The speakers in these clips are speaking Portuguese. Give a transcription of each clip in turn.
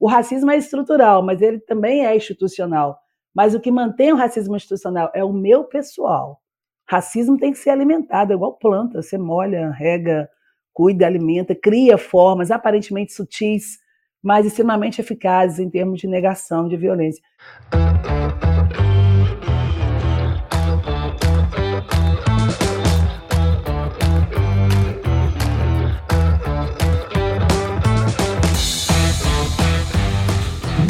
O racismo é estrutural, mas ele também é institucional. Mas o que mantém o racismo institucional é o meu pessoal. Racismo tem que ser alimentado, é igual planta. Você molha, rega, cuida, alimenta, cria formas aparentemente sutis, mas extremamente eficazes em termos de negação de violência.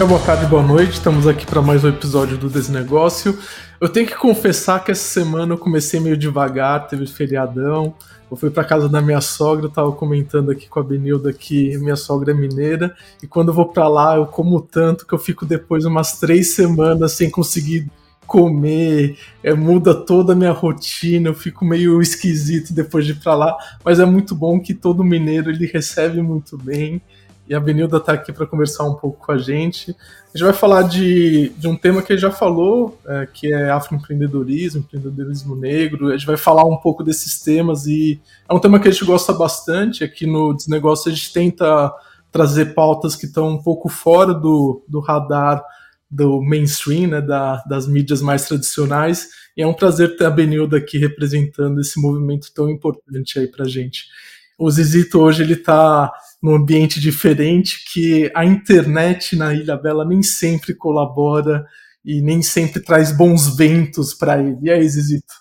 Boa tarde, boa noite. Estamos aqui para mais um episódio do Desnegócio. Eu tenho que confessar que essa semana eu comecei meio devagar, teve feriadão. Eu fui para casa da minha sogra, eu tava comentando aqui com a Benilda que minha sogra é mineira, e quando eu vou para lá eu como tanto que eu fico depois umas três semanas sem conseguir comer, é, muda toda a minha rotina, eu fico meio esquisito depois de ir para lá, mas é muito bom que todo mineiro ele recebe muito bem e a Benilda está aqui para conversar um pouco com a gente. A gente vai falar de, de um tema que já falou, é, que é afroempreendedorismo, empreendedorismo negro. A gente vai falar um pouco desses temas e é um tema que a gente gosta bastante. Aqui no Desnegócio a gente tenta trazer pautas que estão um pouco fora do, do radar do mainstream, né, da, das mídias mais tradicionais. E é um prazer ter a Benilda aqui representando esse movimento tão importante aí para gente. O Zizito hoje ele está num ambiente diferente, que a internet na Ilha Bela nem sempre colabora e nem sempre traz bons ventos para ele. E aí, Zizito?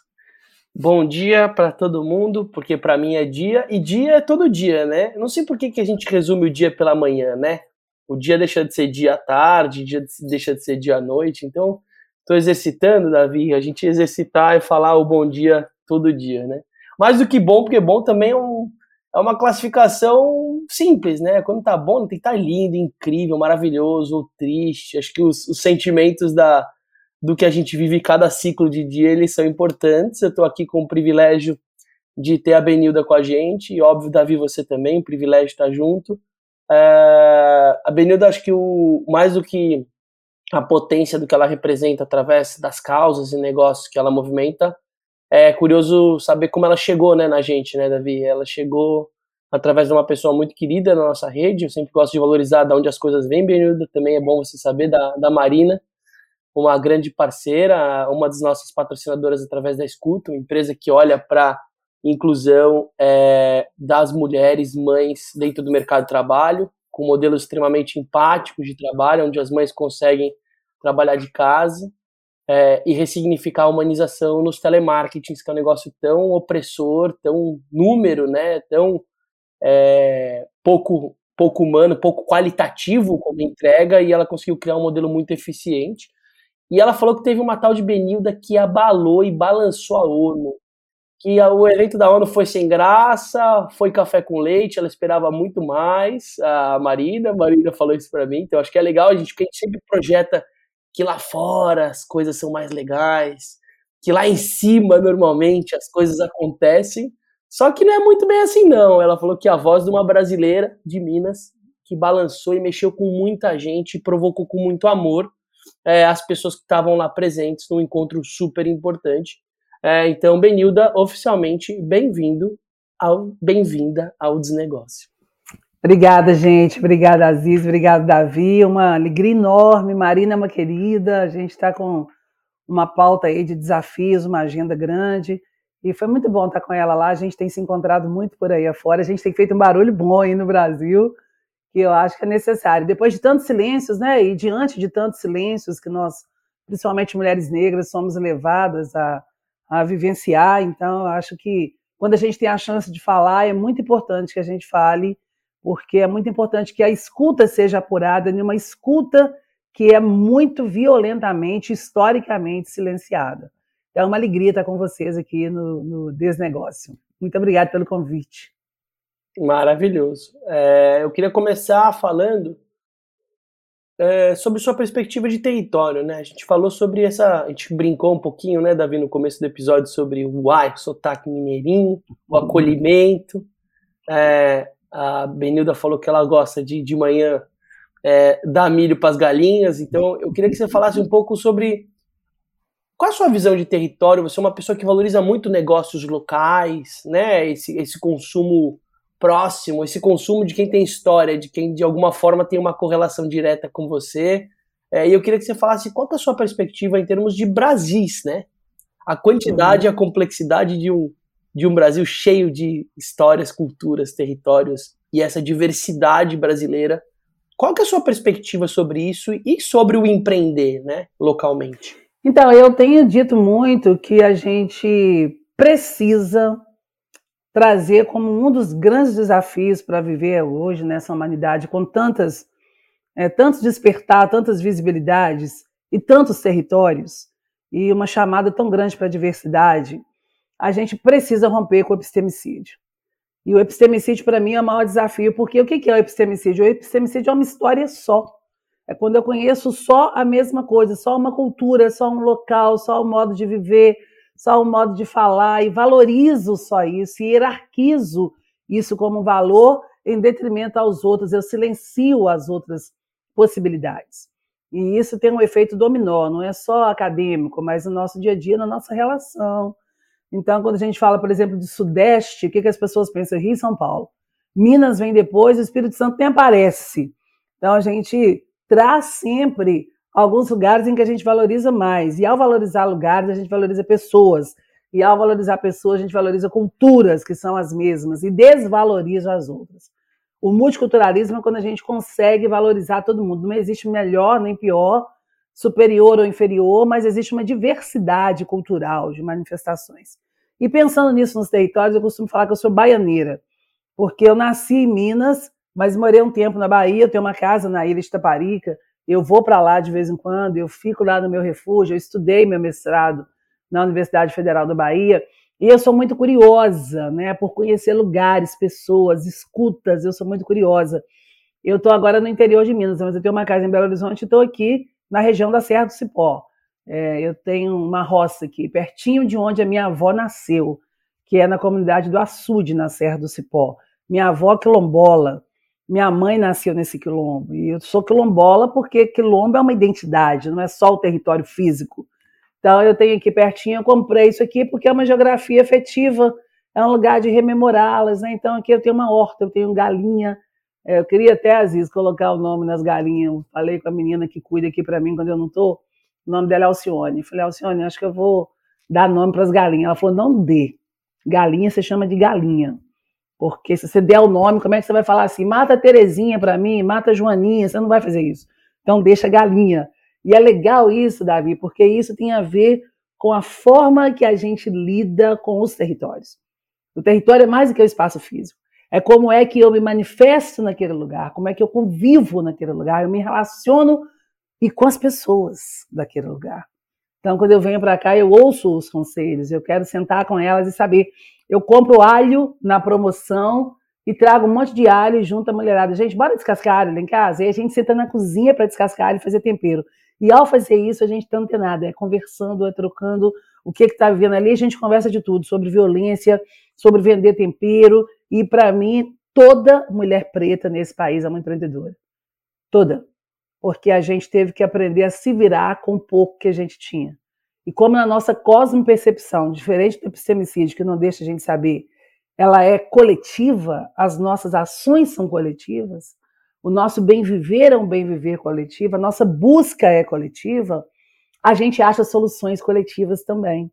Bom dia para todo mundo, porque para mim é dia, e dia é todo dia, né? Não sei por que, que a gente resume o dia pela manhã, né? O dia deixa de ser dia à tarde, dia deixa de ser dia à noite, então estou exercitando, Davi, a gente exercitar e falar o bom dia todo dia, né? Mais do que bom, porque bom também é um, é uma classificação simples, né? Quando tá bom, tem que estar tá lindo, incrível, maravilhoso, ou triste. Acho que os, os, sentimentos da, do que a gente vive cada ciclo de dia, eles são importantes. Eu estou aqui com o privilégio de ter a Benilda com a gente, e óbvio, Davi, você também, privilégio estar junto. É, a Benilda, acho que o, mais do que a potência do que ela representa através das causas e negócios que ela movimenta, é curioso saber como ela chegou né, na gente, né, Davi? Ela chegou através de uma pessoa muito querida na nossa rede. Eu sempre gosto de valorizar de onde as coisas vêm, Benilda. Também é bom você saber da, da Marina, uma grande parceira, uma das nossas patrocinadoras através da Escuta, uma empresa que olha para inclusão é, das mulheres mães dentro do mercado de trabalho, com modelos extremamente empáticos de trabalho, onde as mães conseguem trabalhar de casa é, e ressignificar a humanização nos telemarketings, que é um negócio tão opressor, tão número, né, tão é, pouco, pouco humano, pouco qualitativo como entrega, e ela conseguiu criar um modelo muito eficiente. E ela falou que teve uma tal de Benilda que abalou e balançou a ONU. Que o evento da ONU foi sem graça, foi café com leite, ela esperava muito mais. A Marina, a Marina falou isso para mim, então acho que é legal a gente, porque a gente sempre projeta que lá fora as coisas são mais legais, que lá em cima normalmente as coisas acontecem. Só que não é muito bem assim, não. Ela falou que a voz de uma brasileira de Minas que balançou e mexeu com muita gente e provocou com muito amor é, as pessoas que estavam lá presentes num encontro super importante. É, então, Benilda, oficialmente bem-vindo ao bem-vinda ao desnegócio. Obrigada, gente. Obrigada, Aziz. Obrigada, Davi. Uma alegria enorme. Marina é uma querida. A gente está com uma pauta aí de desafios, uma agenda grande. E foi muito bom estar com ela lá. A gente tem se encontrado muito por aí afora. A gente tem feito um barulho bom aí no Brasil, que eu acho que é necessário. Depois de tantos silêncios, né? E diante de tantos silêncios que nós, principalmente mulheres negras, somos levadas a, a vivenciar. Então, eu acho que quando a gente tem a chance de falar, é muito importante que a gente fale porque é muito importante que a escuta seja apurada, numa escuta que é muito violentamente, historicamente silenciada. Então, é uma alegria estar com vocês aqui no, no Desnegócio. Muito obrigada pelo convite. Maravilhoso. É, eu queria começar falando é, sobre sua perspectiva de território, né? A gente falou sobre essa, a gente brincou um pouquinho, né, Davi, no começo do episódio sobre o uai, sotaque mineirinho, o acolhimento. É, a Benilda falou que ela gosta de, de manhã é, dar milho para as galinhas. Então, eu queria que você falasse um pouco sobre qual a sua visão de território. Você é uma pessoa que valoriza muito negócios locais, né? Esse, esse consumo próximo, esse consumo de quem tem história, de quem de alguma forma tem uma correlação direta com você. É, e eu queria que você falasse qual é a sua perspectiva em termos de Brasis, né? A quantidade e a complexidade de um, de um Brasil cheio de histórias, culturas, territórios e essa diversidade brasileira. Qual que é a sua perspectiva sobre isso e sobre o empreender, né, localmente? Então, eu tenho dito muito que a gente precisa trazer como um dos grandes desafios para viver hoje nessa humanidade com tantas é, tantos despertar, tantas visibilidades e tantos territórios e uma chamada tão grande para a diversidade, a gente precisa romper com o epistemicídio. E o epistemicídio, para mim, é o maior desafio, porque o que é o epistemicídio? O epistemicídio é uma história só. É quando eu conheço só a mesma coisa, só uma cultura, só um local, só um modo de viver, só um modo de falar, e valorizo só isso, e hierarquizo isso como valor em detrimento aos outros, eu silencio as outras possibilidades. E isso tem um efeito dominó, não é só acadêmico, mas no nosso dia a dia, na nossa relação. Então, quando a gente fala, por exemplo, de Sudeste, o que, que as pessoas pensam? Rio e São Paulo. Minas vem depois, o Espírito Santo nem aparece. Então, a gente traz sempre alguns lugares em que a gente valoriza mais. E ao valorizar lugares, a gente valoriza pessoas. E ao valorizar pessoas, a gente valoriza culturas que são as mesmas e desvaloriza as outras. O multiculturalismo é quando a gente consegue valorizar todo mundo. Não existe melhor nem pior, superior ou inferior, mas existe uma diversidade cultural de manifestações. E pensando nisso nos territórios, eu costumo falar que eu sou baianeira, porque eu nasci em Minas, mas morei um tempo na Bahia, eu tenho uma casa na ilha de Taparica, eu vou para lá de vez em quando, eu fico lá no meu refúgio, eu estudei meu mestrado na Universidade Federal da Bahia, e eu sou muito curiosa, né, por conhecer lugares, pessoas, escutas, eu sou muito curiosa. Eu estou agora no interior de Minas, mas eu tenho uma casa em Belo Horizonte e estou aqui na região da Serra do Cipó. É, eu tenho uma roça aqui, pertinho de onde a minha avó nasceu, que é na comunidade do Açude, na Serra do Cipó. Minha avó quilombola, minha mãe nasceu nesse quilombo. E eu sou quilombola porque quilombo é uma identidade, não é só o território físico. Então, eu tenho aqui pertinho, eu comprei isso aqui porque é uma geografia afetiva, é um lugar de rememorá-las, né? Então, aqui eu tenho uma horta, eu tenho galinha. É, eu queria até, Aziz, colocar o nome nas galinhas. Eu falei com a menina que cuida aqui para mim quando eu não estou. O nome dela é Alcione. Falei, Alcione, acho que eu vou dar nome para as galinhas. Ela falou, não dê. Galinha você chama de galinha. Porque se você der o nome, como é que você vai falar assim? Mata a Terezinha para mim, mata a Joaninha. Você não vai fazer isso. Então, deixa galinha. E é legal isso, Davi, porque isso tem a ver com a forma que a gente lida com os territórios. O território é mais do que o espaço físico. É como é que eu me manifesto naquele lugar, como é que eu convivo naquele lugar, eu me relaciono e com as pessoas daquele lugar. Então, quando eu venho para cá, eu ouço os conselhos, eu quero sentar com elas e saber. Eu compro alho na promoção e trago um monte de alho junto à mulherada. Gente, bora descascar alho lá em casa? E a gente senta na cozinha para descascar alho e fazer tempero. E ao fazer isso, a gente não tem nada, é conversando, é trocando o que está vivendo ali, a gente conversa de tudo, sobre violência, sobre vender tempero, e para mim, toda mulher preta nesse país é uma empreendedora. Toda. Porque a gente teve que aprender a se virar com o pouco que a gente tinha. E como na nossa cosmo-percepção, diferente do epistemicídio, que não deixa a gente saber, ela é coletiva, as nossas ações são coletivas, o nosso bem viver é um bem viver coletivo, a nossa busca é coletiva, a gente acha soluções coletivas também.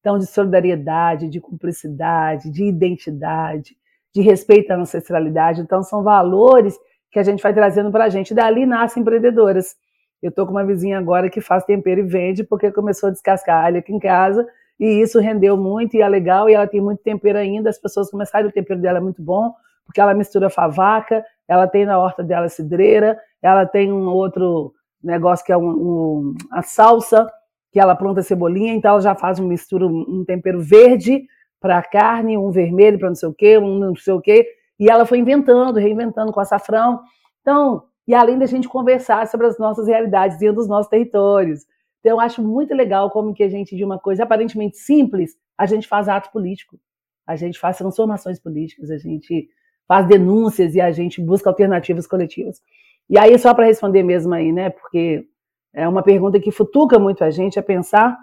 Então, de solidariedade, de cumplicidade, de identidade, de respeito à ancestralidade. Então, são valores que a gente vai trazendo para a gente. Dali nascem empreendedoras. Eu estou com uma vizinha agora que faz tempero e vende, porque começou a descascar alho aqui em casa, e isso rendeu muito, e é legal, e ela tem muito tempero ainda. As pessoas começaram, o tempero dela é muito bom, porque ela mistura favaca, ela tem na horta dela cidreira, ela tem um outro negócio que é um, um, a salsa, que ela planta cebolinha, então ela já faz uma mistura, um tempero verde para carne, um vermelho para não sei o quê, um não sei o quê, e ela foi inventando, reinventando com açafrão. Então, e além da gente conversar sobre as nossas realidades dentro dos nossos territórios. Então, eu acho muito legal como que a gente, de uma coisa aparentemente simples, a gente faz ato político, a gente faz transformações políticas, a gente faz denúncias e a gente busca alternativas coletivas. E aí, só para responder mesmo aí, né, porque é uma pergunta que futuca muito a gente a pensar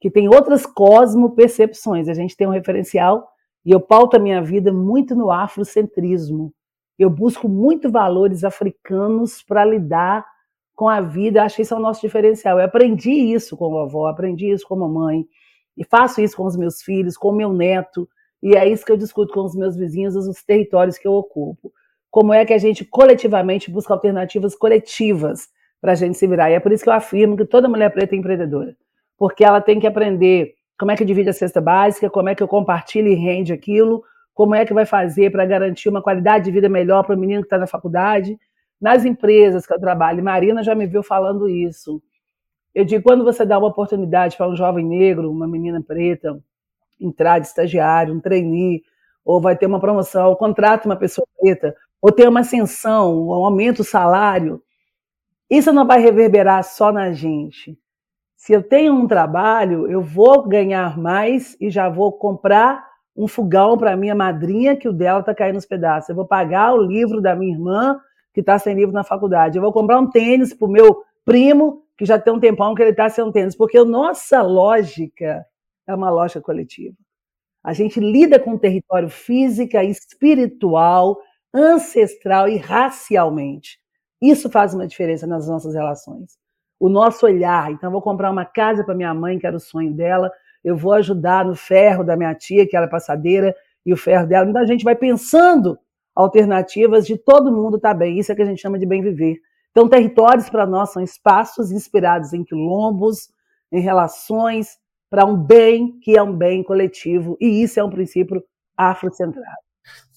que tem outras cosmo-percepções. A gente tem um referencial E eu pauto a minha vida muito no afrocentrismo. Eu busco muito valores africanos para lidar com a vida. Acho que esse é o nosso diferencial. Eu aprendi isso com a vovó, aprendi isso com a mamãe. E faço isso com os meus filhos, com o meu neto. E é isso que eu discuto com os meus vizinhos, os territórios que eu ocupo. Como é que a gente coletivamente busca alternativas coletivas para a gente se virar. E é por isso que eu afirmo que toda mulher preta é empreendedora. Porque ela tem que aprender como é que divide a cesta básica, como é que eu compartilho e rende aquilo, como é que vai fazer para garantir uma qualidade de vida melhor para o menino que está na faculdade. Nas empresas que eu trabalho, Marina já me viu falando isso. Eu digo, quando você dá uma oportunidade para um jovem negro, uma menina preta, entrar de estagiário, um trainee, ou vai ter uma promoção, ou contrata uma pessoa preta, ou ter uma ascensão, um aumento do salário, isso não vai reverberar só na gente. Se eu tenho um trabalho, eu vou ganhar mais e já vou comprar um fogão para minha madrinha, que o dela está caindo nos pedaços. Eu vou pagar o livro da minha irmã, que está sem livro na faculdade. Eu vou comprar um tênis para o meu primo, que já tem um tempão que ele está sem um tênis. Porque a nossa lógica é uma lógica coletiva. A gente lida com o território física, espiritual, ancestral e racialmente. Isso faz uma diferença nas nossas relações o nosso olhar. Então, vou comprar uma casa para minha mãe, que era o sonho dela, eu vou ajudar no ferro da minha tia, que era passadeira, e o ferro dela. Então, a gente vai pensando alternativas de todo mundo estar tá bem. Isso é que a gente chama de bem viver. Então, territórios para nós são espaços inspirados em quilombos, em relações, para um bem que é um bem coletivo. E isso é um princípio afrocentrado.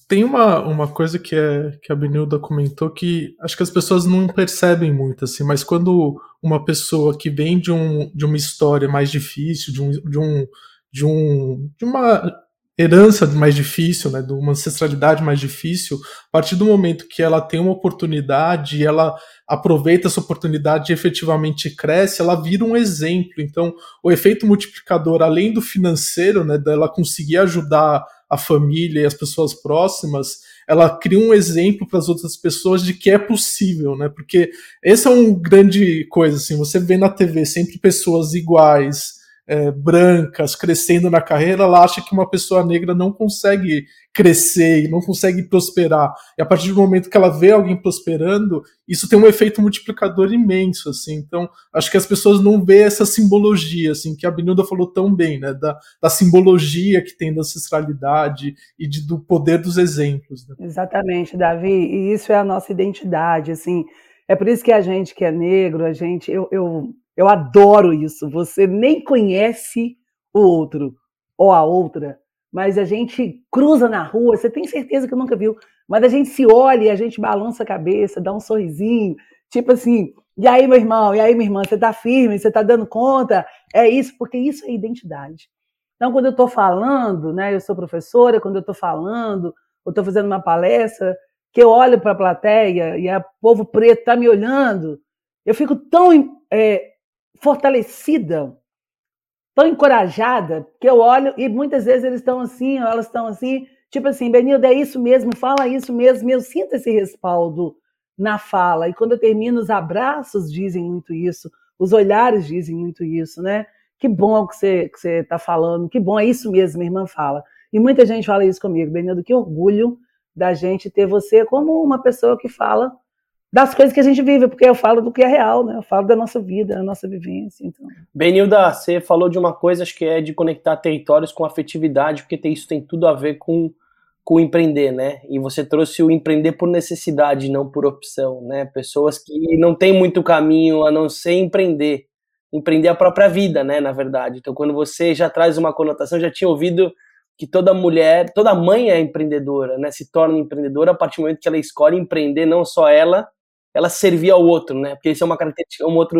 Tem uma, uma coisa que, é, que a Benilda comentou que acho que as pessoas não percebem muito, assim, mas quando uma pessoa que vem de, um, de uma história mais difícil, de, um, de, um, de, um, de uma herança mais difícil, né, de uma ancestralidade mais difícil, a partir do momento que ela tem uma oportunidade e ela aproveita essa oportunidade e efetivamente cresce, ela vira um exemplo. Então, o efeito multiplicador, além do financeiro, né, dela conseguir ajudar a família e as pessoas próximas, ela cria um exemplo para as outras pessoas de que é possível, né? Porque essa é uma grande coisa, assim, você vê na TV sempre pessoas iguais, é, brancas crescendo na carreira, ela acha que uma pessoa negra não consegue crescer e não consegue prosperar. E a partir do momento que ela vê alguém prosperando, isso tem um efeito multiplicador imenso, assim. Então, acho que as pessoas não vê essa simbologia, assim, que a Benilda falou tão bem, né? Da, da simbologia que tem da ancestralidade e de, do poder dos exemplos. Né? Exatamente, Davi. E isso é a nossa identidade, assim. É por isso que a gente que é negro, a gente, eu, eu eu adoro isso. Você nem conhece o outro ou a outra, mas a gente cruza na rua, você tem certeza que nunca viu, mas a gente se olha e a gente balança a cabeça, dá um sorrisinho, tipo assim, e aí, meu irmão, e aí, minha irmã, você tá firme, você tá dando conta? É isso, porque isso é identidade. Então, quando eu estou falando, né, eu sou professora, quando eu estou falando, ou estou fazendo uma palestra, que eu olho para a plateia e o povo preto está me olhando, eu fico tão é, fortalecida, tão encorajada, que eu olho e muitas vezes eles estão assim, elas estão assim, tipo assim, Benilda, é isso mesmo, fala isso mesmo, eu sinto esse respaldo na fala. E quando eu termino, os abraços dizem muito isso, os olhares dizem muito isso, né? Que bom que você que você está falando, que bom, é isso mesmo, minha irmã fala. E muita gente fala isso comigo, Benildo, que orgulho da gente ter você como uma pessoa que fala das coisas que a gente vive, porque eu falo do que é real, né? Eu falo da nossa vida, da nossa vivência. Então. Benilda, você falou de uma coisa, acho que é de conectar territórios com afetividade, porque isso tem tudo a ver com, com empreender, né? E você trouxe o empreender por necessidade, não por opção, né? Pessoas que não têm muito caminho a não ser empreender. Empreender a própria vida, né? Na verdade. Então, quando você já traz uma conotação, já tinha ouvido que toda mulher, toda mãe é empreendedora, né? Se torna empreendedora a partir do momento que ela escolhe empreender, não só ela, ela servir ao outro, né? Porque isso é uma característica, uma outra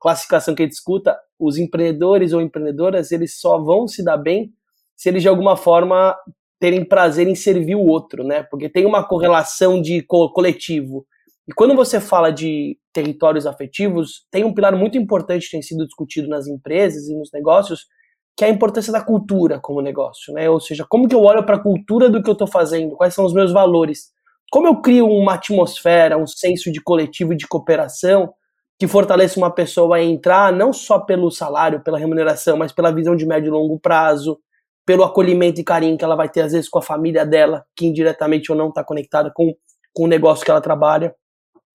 classificação que a gente escuta, os empreendedores ou empreendedoras, eles só vão se dar bem se eles de alguma forma terem prazer em servir o outro, né? Porque tem uma correlação de co coletivo. E quando você fala de territórios afetivos, tem um pilar muito importante que tem sido discutido nas empresas e nos negócios, que é a importância da cultura como negócio, né? Ou seja, como que eu olho para a cultura do que eu estou fazendo, quais são os meus valores. Como eu crio uma atmosfera, um senso de coletivo e de cooperação que fortaleça uma pessoa a entrar não só pelo salário, pela remuneração, mas pela visão de médio e longo prazo, pelo acolhimento e carinho que ela vai ter, às vezes, com a família dela, que indiretamente ou não está conectada com, com o negócio que ela trabalha.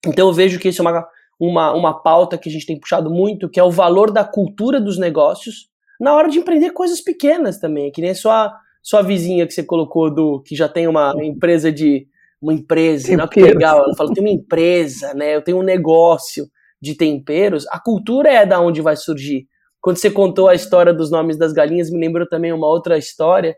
Então eu vejo que isso é uma, uma, uma pauta que a gente tem puxado muito, que é o valor da cultura dos negócios na hora de empreender coisas pequenas também, que nem sua, sua vizinha que você colocou do que já tem uma empresa de uma empresa, não, que legal, ela falou, tem uma empresa, né? Eu tenho um negócio de temperos, a cultura é da onde vai surgir. Quando você contou a história dos nomes das galinhas, me lembrou também uma outra história.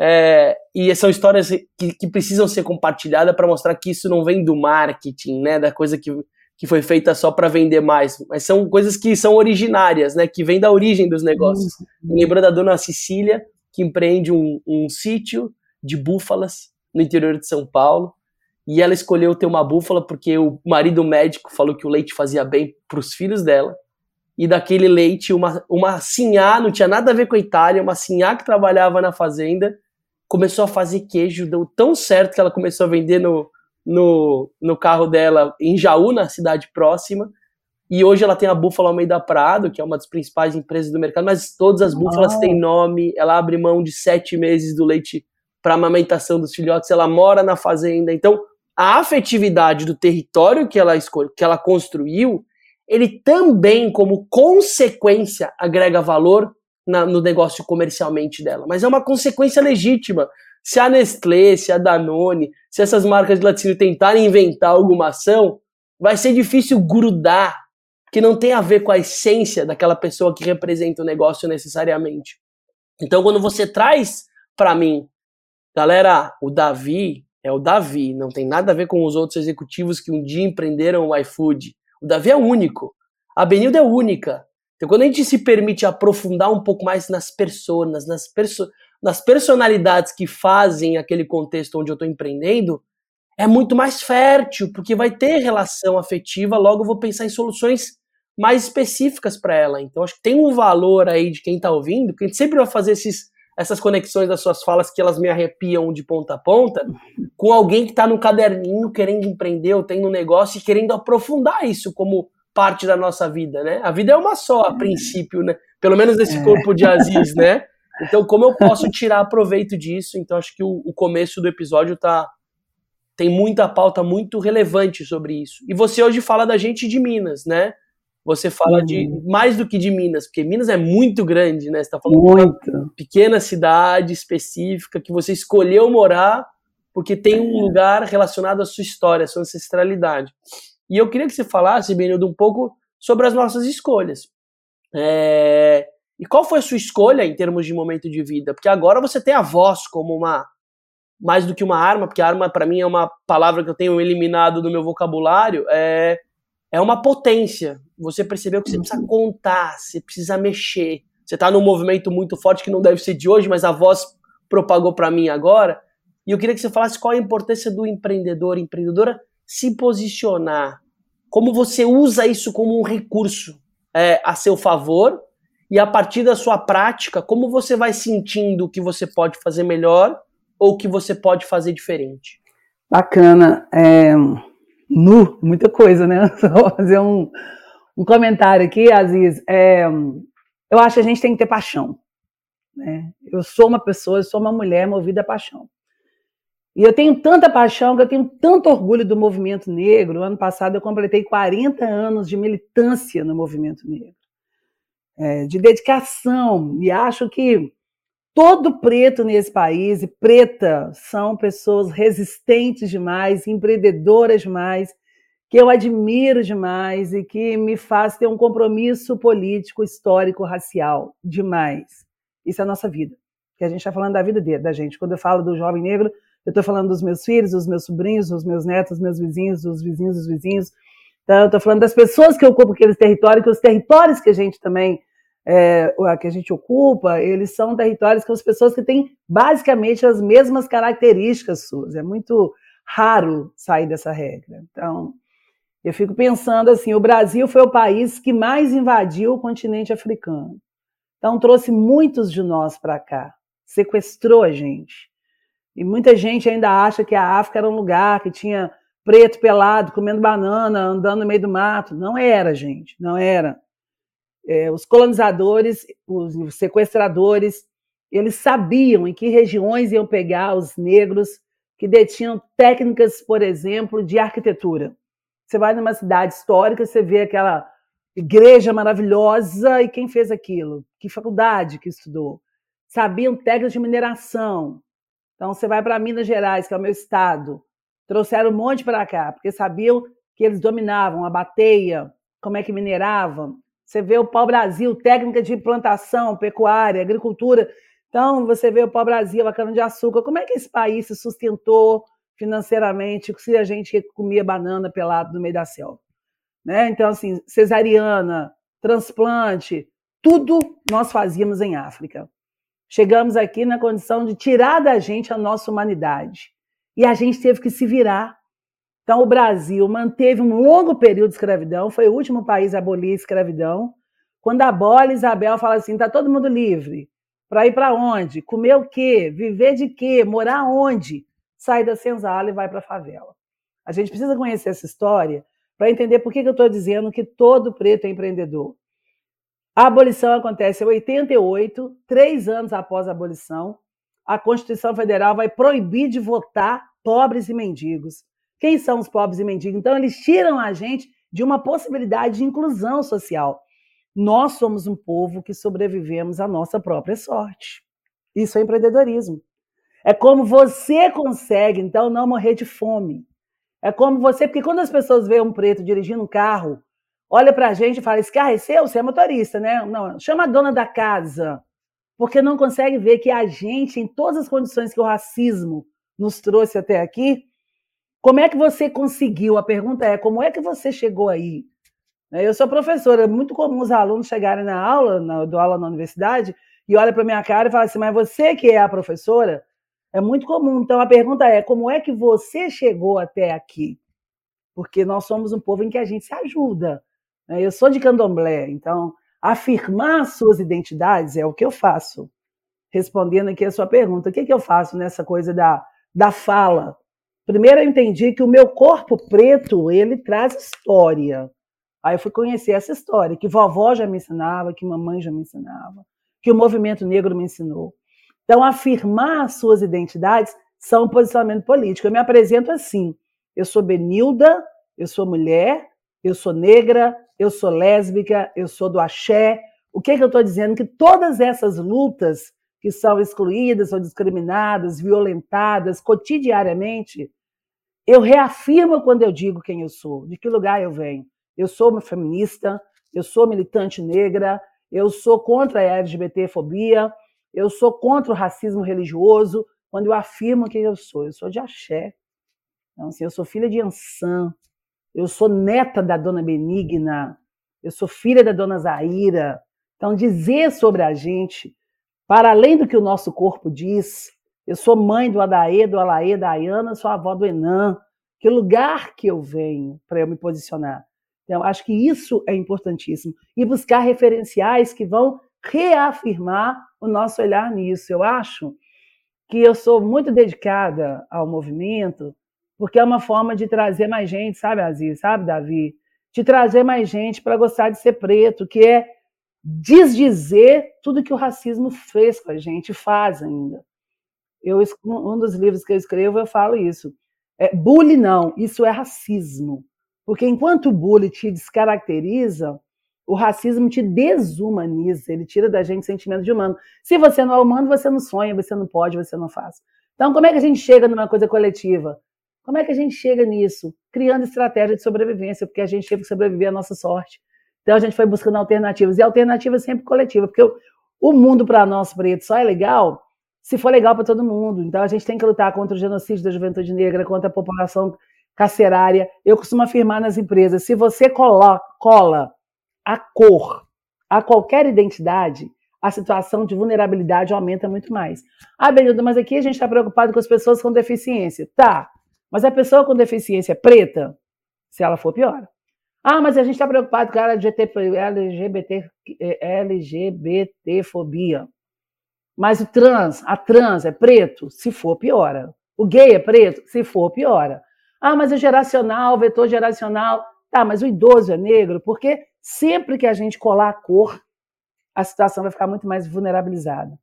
É, e são histórias que, que precisam ser compartilhadas para mostrar que isso não vem do marketing, né? Da coisa que, que foi feita só para vender mais, mas são coisas que são originárias, né? Que vêm da origem dos negócios. Uhum. Me lembrou da dona Cecília, que empreende um, um sítio de búfalas no interior de São Paulo e ela escolheu ter uma búfala porque o marido médico falou que o leite fazia bem para os filhos dela. E daquele leite, uma, uma sinhá, não tinha nada a ver com a Itália, uma sinhá que trabalhava na fazenda, começou a fazer queijo, deu tão certo que ela começou a vender no, no, no carro dela em Jaú, na cidade próxima. E hoje ela tem a Búfala Almeida Prado, que é uma das principais empresas do mercado, mas todas as búfalas têm nome. Ela abre mão de sete meses do leite para amamentação dos filhotes, ela mora na fazenda. Então, a afetividade do território que ela escolhe, que ela construiu, ele também, como consequência, agrega valor na, no negócio comercialmente dela. Mas é uma consequência legítima. Se a Nestlé, se a Danone, se essas marcas de laticínio tentarem inventar alguma ação, vai ser difícil grudar, que não tem a ver com a essência daquela pessoa que representa o negócio necessariamente. Então, quando você traz para mim, galera, o Davi, é o Davi, não tem nada a ver com os outros executivos que um dia empreenderam o iFood. O Davi é único. A Benilda é única. Então, quando a gente se permite aprofundar um pouco mais nas personas, nas, perso nas personalidades que fazem aquele contexto onde eu estou empreendendo, é muito mais fértil, porque vai ter relação afetiva, logo eu vou pensar em soluções mais específicas para ela. Então, acho que tem um valor aí de quem está ouvindo, que a gente sempre vai fazer esses essas conexões das suas falas que elas me arrepiam de ponta a ponta, com alguém que está no caderninho querendo empreender ou tendo um negócio e querendo aprofundar isso como parte da nossa vida, né? A vida é uma só, a princípio, né? Pelo menos nesse é. corpo de Aziz, né? Então, como eu posso tirar proveito disso? Então, acho que o, o começo do episódio tá tem muita pauta muito relevante sobre isso. E você hoje fala da gente de Minas, né? Você fala uhum. de mais do que de Minas, porque Minas é muito grande, né? Você está falando muito. de uma pequena cidade específica que você escolheu morar porque tem um é. lugar relacionado à sua história, à sua ancestralidade. E eu queria que você falasse, Benildo, um pouco sobre as nossas escolhas. É... E qual foi a sua escolha em termos de momento de vida? Porque agora você tem a voz como uma mais do que uma arma, porque arma para mim é uma palavra que eu tenho eliminado do meu vocabulário. É é uma potência. Você percebeu que você precisa contar, você precisa mexer. Você está num movimento muito forte que não deve ser de hoje, mas a voz propagou para mim agora. E eu queria que você falasse qual a importância do empreendedor, empreendedora, se posicionar. Como você usa isso como um recurso é, a seu favor e a partir da sua prática, como você vai sentindo que você pode fazer melhor ou que você pode fazer diferente? Bacana. É, nu, muita coisa, né? Vou fazer um, um comentário aqui, Aziz. É, eu acho que a gente tem que ter paixão. Né? Eu sou uma pessoa, eu sou uma mulher movida a paixão. E eu tenho tanta paixão que eu tenho tanto orgulho do movimento negro. Ano passado eu completei 40 anos de militância no movimento negro, é, de dedicação. E acho que todo preto nesse país e preta são pessoas resistentes demais, empreendedoras demais, que eu admiro demais e que me faz ter um compromisso político, histórico, racial demais. Isso é a nossa vida. Que a gente está falando da vida da gente. Quando eu falo do jovem negro, eu estou falando dos meus filhos, dos meus sobrinhos, dos meus netos, dos meus vizinhos, dos vizinhos dos vizinhos. Então, eu estou falando das pessoas que ocupam aqueles territórios, que os territórios que a gente também é, que a gente ocupa, eles são territórios com as pessoas que têm basicamente as mesmas características suas. É muito raro sair dessa regra. Então, eu fico pensando assim: o Brasil foi o país que mais invadiu o continente africano. Então, trouxe muitos de nós para cá, sequestrou a gente. E muita gente ainda acha que a África era um lugar que tinha preto pelado, comendo banana, andando no meio do mato. Não era, gente, não era é, os colonizadores, os sequestradores, Eles sabiam em que regiões iam pegar os negros que detinham técnicas, por exemplo, de arquitetura. Você vai numa cidade histórica, você vê aquela igreja maravilhosa e quem fez aquilo? Que faculdade que estudou? Sabiam técnicas de mineração. Então você vai para Minas Gerais, que é o meu estado, trouxeram um monte para cá, porque sabiam que eles dominavam a bateia, como é que mineravam. Você vê o pau-brasil, técnica de plantação, pecuária, agricultura. Então, você vê o pau-brasil, a cana-de-açúcar. Como é que esse país se sustentou financeiramente se a gente comia banana pelado no meio da selva? Né? Então, assim, cesariana, transplante, tudo nós fazíamos em África. Chegamos aqui na condição de tirar da gente a nossa humanidade. E a gente teve que se virar. Então, o Brasil manteve um longo período de escravidão, foi o último país a abolir a escravidão. Quando abole, Isabel fala assim: está todo mundo livre. Para ir para onde? Comer o quê? Viver de quê? Morar onde? Sai da senzala e vai para a favela. A gente precisa conhecer essa história para entender por que, que eu estou dizendo que todo preto é empreendedor. A abolição acontece em 88, três anos após a abolição. A Constituição Federal vai proibir de votar pobres e mendigos. Quem são os pobres e mendigos? Então, eles tiram a gente de uma possibilidade de inclusão social. Nós somos um povo que sobrevivemos à nossa própria sorte. Isso é empreendedorismo. É como você consegue, então, não morrer de fome. É como você, porque quando as pessoas veem um preto dirigindo um carro, olha para a gente e fala: esse carro é seu? Você é motorista, né? Não, chama a dona da casa, porque não consegue ver que a gente, em todas as condições que o racismo nos trouxe até aqui, como é que você conseguiu? A pergunta é: como é que você chegou aí? Né, eu sou professora, é muito comum os alunos chegarem na aula, na, do aula na universidade, e olham para minha cara e falam assim: mas você que é a professora? É muito comum. Então a pergunta é: como é que você chegou até aqui? Porque nós somos um povo em que a gente se ajuda. Né? Eu sou de candomblé, então afirmar suas identidades é o que eu faço. Respondendo aqui a sua pergunta, o que, que eu faço nessa coisa da, da fala? Primeiro eu entendi que o meu corpo preto, ele traz história. Aí eu fui conhecer essa história, que vovó já me ensinava, que mamãe já me ensinava, que o movimento negro me ensinou. Então, afirmar suas identidades são um posicionamento político. Eu me apresento assim: eu sou Benilda, eu sou mulher, eu sou negra, eu sou lésbica, eu sou do axé. O que, é que eu estou dizendo? Que todas essas lutas que são excluídas ou discriminadas, violentadas cotidianamente, eu reafirmo quando eu digo quem eu sou, de que lugar eu venho. Eu sou uma feminista, eu sou militante negra, eu sou contra a LGBTfobia, eu sou contra o racismo religioso, quando eu afirmo quem eu sou. Eu sou de axé. Então, assim, eu sou filha de Ansan, eu sou neta da dona Benigna, eu sou filha da dona Zaira. Então, dizer sobre a gente, para além do que o nosso corpo diz, eu sou mãe do Adaê, do Alaê, da Ayana, sou avó do Enan. Que lugar que eu venho para eu me posicionar? Então, acho que isso é importantíssimo. E buscar referenciais que vão reafirmar o nosso olhar nisso. Eu acho que eu sou muito dedicada ao movimento, porque é uma forma de trazer mais gente, sabe, Aziz, sabe, Davi? De trazer mais gente para gostar de ser preto, que é desdizer tudo que o racismo fez com a gente, faz ainda. Eu, um dos livros que eu escrevo, eu falo isso. É, bullying não, isso é racismo. Porque enquanto o bullying te descaracteriza, o racismo te desumaniza, ele tira da gente sentimento de humano. Se você não é humano, você não sonha, você não pode, você não faz. Então, como é que a gente chega numa coisa coletiva? Como é que a gente chega nisso? Criando estratégia de sobrevivência, porque a gente teve que sobreviver à nossa sorte. Então, a gente foi buscando alternativas. E alternativa é sempre coletiva, porque o mundo para nós pretos só é legal se for legal para todo mundo. Então, a gente tem que lutar contra o genocídio da juventude negra, contra a população carcerária. Eu costumo afirmar nas empresas: se você cola, cola a cor a qualquer identidade, a situação de vulnerabilidade aumenta muito mais. Ah, Benildo, mas aqui a gente está preocupado com as pessoas com deficiência. Tá, mas a pessoa com deficiência preta, se ela for, pior. Ah, mas a gente está preocupado com a LGBT, LGBT. Mas o trans, a trans é preto? Se for, piora. O gay é preto? Se for, piora. Ah, mas o geracional, vetor geracional. Tá, mas o idoso é negro? Porque sempre que a gente colar a cor, a situação vai ficar muito mais vulnerabilizada.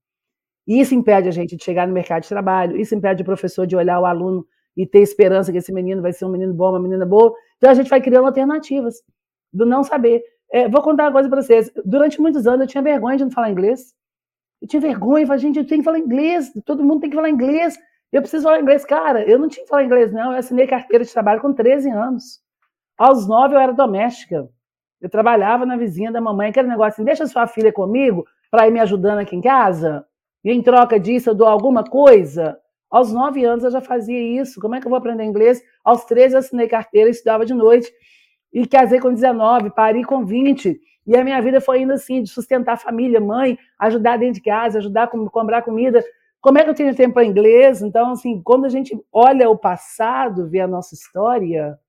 E isso impede a gente de chegar no mercado de trabalho, isso impede o professor de olhar o aluno e ter esperança que esse menino vai ser um menino bom, uma menina boa. Então a gente vai criando alternativas do não saber. É, vou contar uma coisa para vocês. Durante muitos anos eu tinha vergonha de não falar inglês. Eu tinha vergonha, eu falei, gente, eu tenho que falar inglês, todo mundo tem que falar inglês. Eu preciso falar inglês. Cara, eu não tinha que falar inglês, não. Eu assinei carteira de trabalho com 13 anos. Aos 9 eu era doméstica. Eu trabalhava na vizinha da mamãe, aquele negócio assim, deixa sua filha comigo para ir me ajudando aqui em casa. E em troca disso eu dou alguma coisa. Aos 9 anos eu já fazia isso. Como é que eu vou aprender inglês? Aos 13 eu assinei carteira, estudava de noite. E casei com 19, parei com 20. E a minha vida foi indo assim, de sustentar a família, mãe, ajudar dentro de casa, ajudar a comprar comida. Como é que eu tenho tempo para inglês? Então, assim, quando a gente olha o passado, vê a nossa história,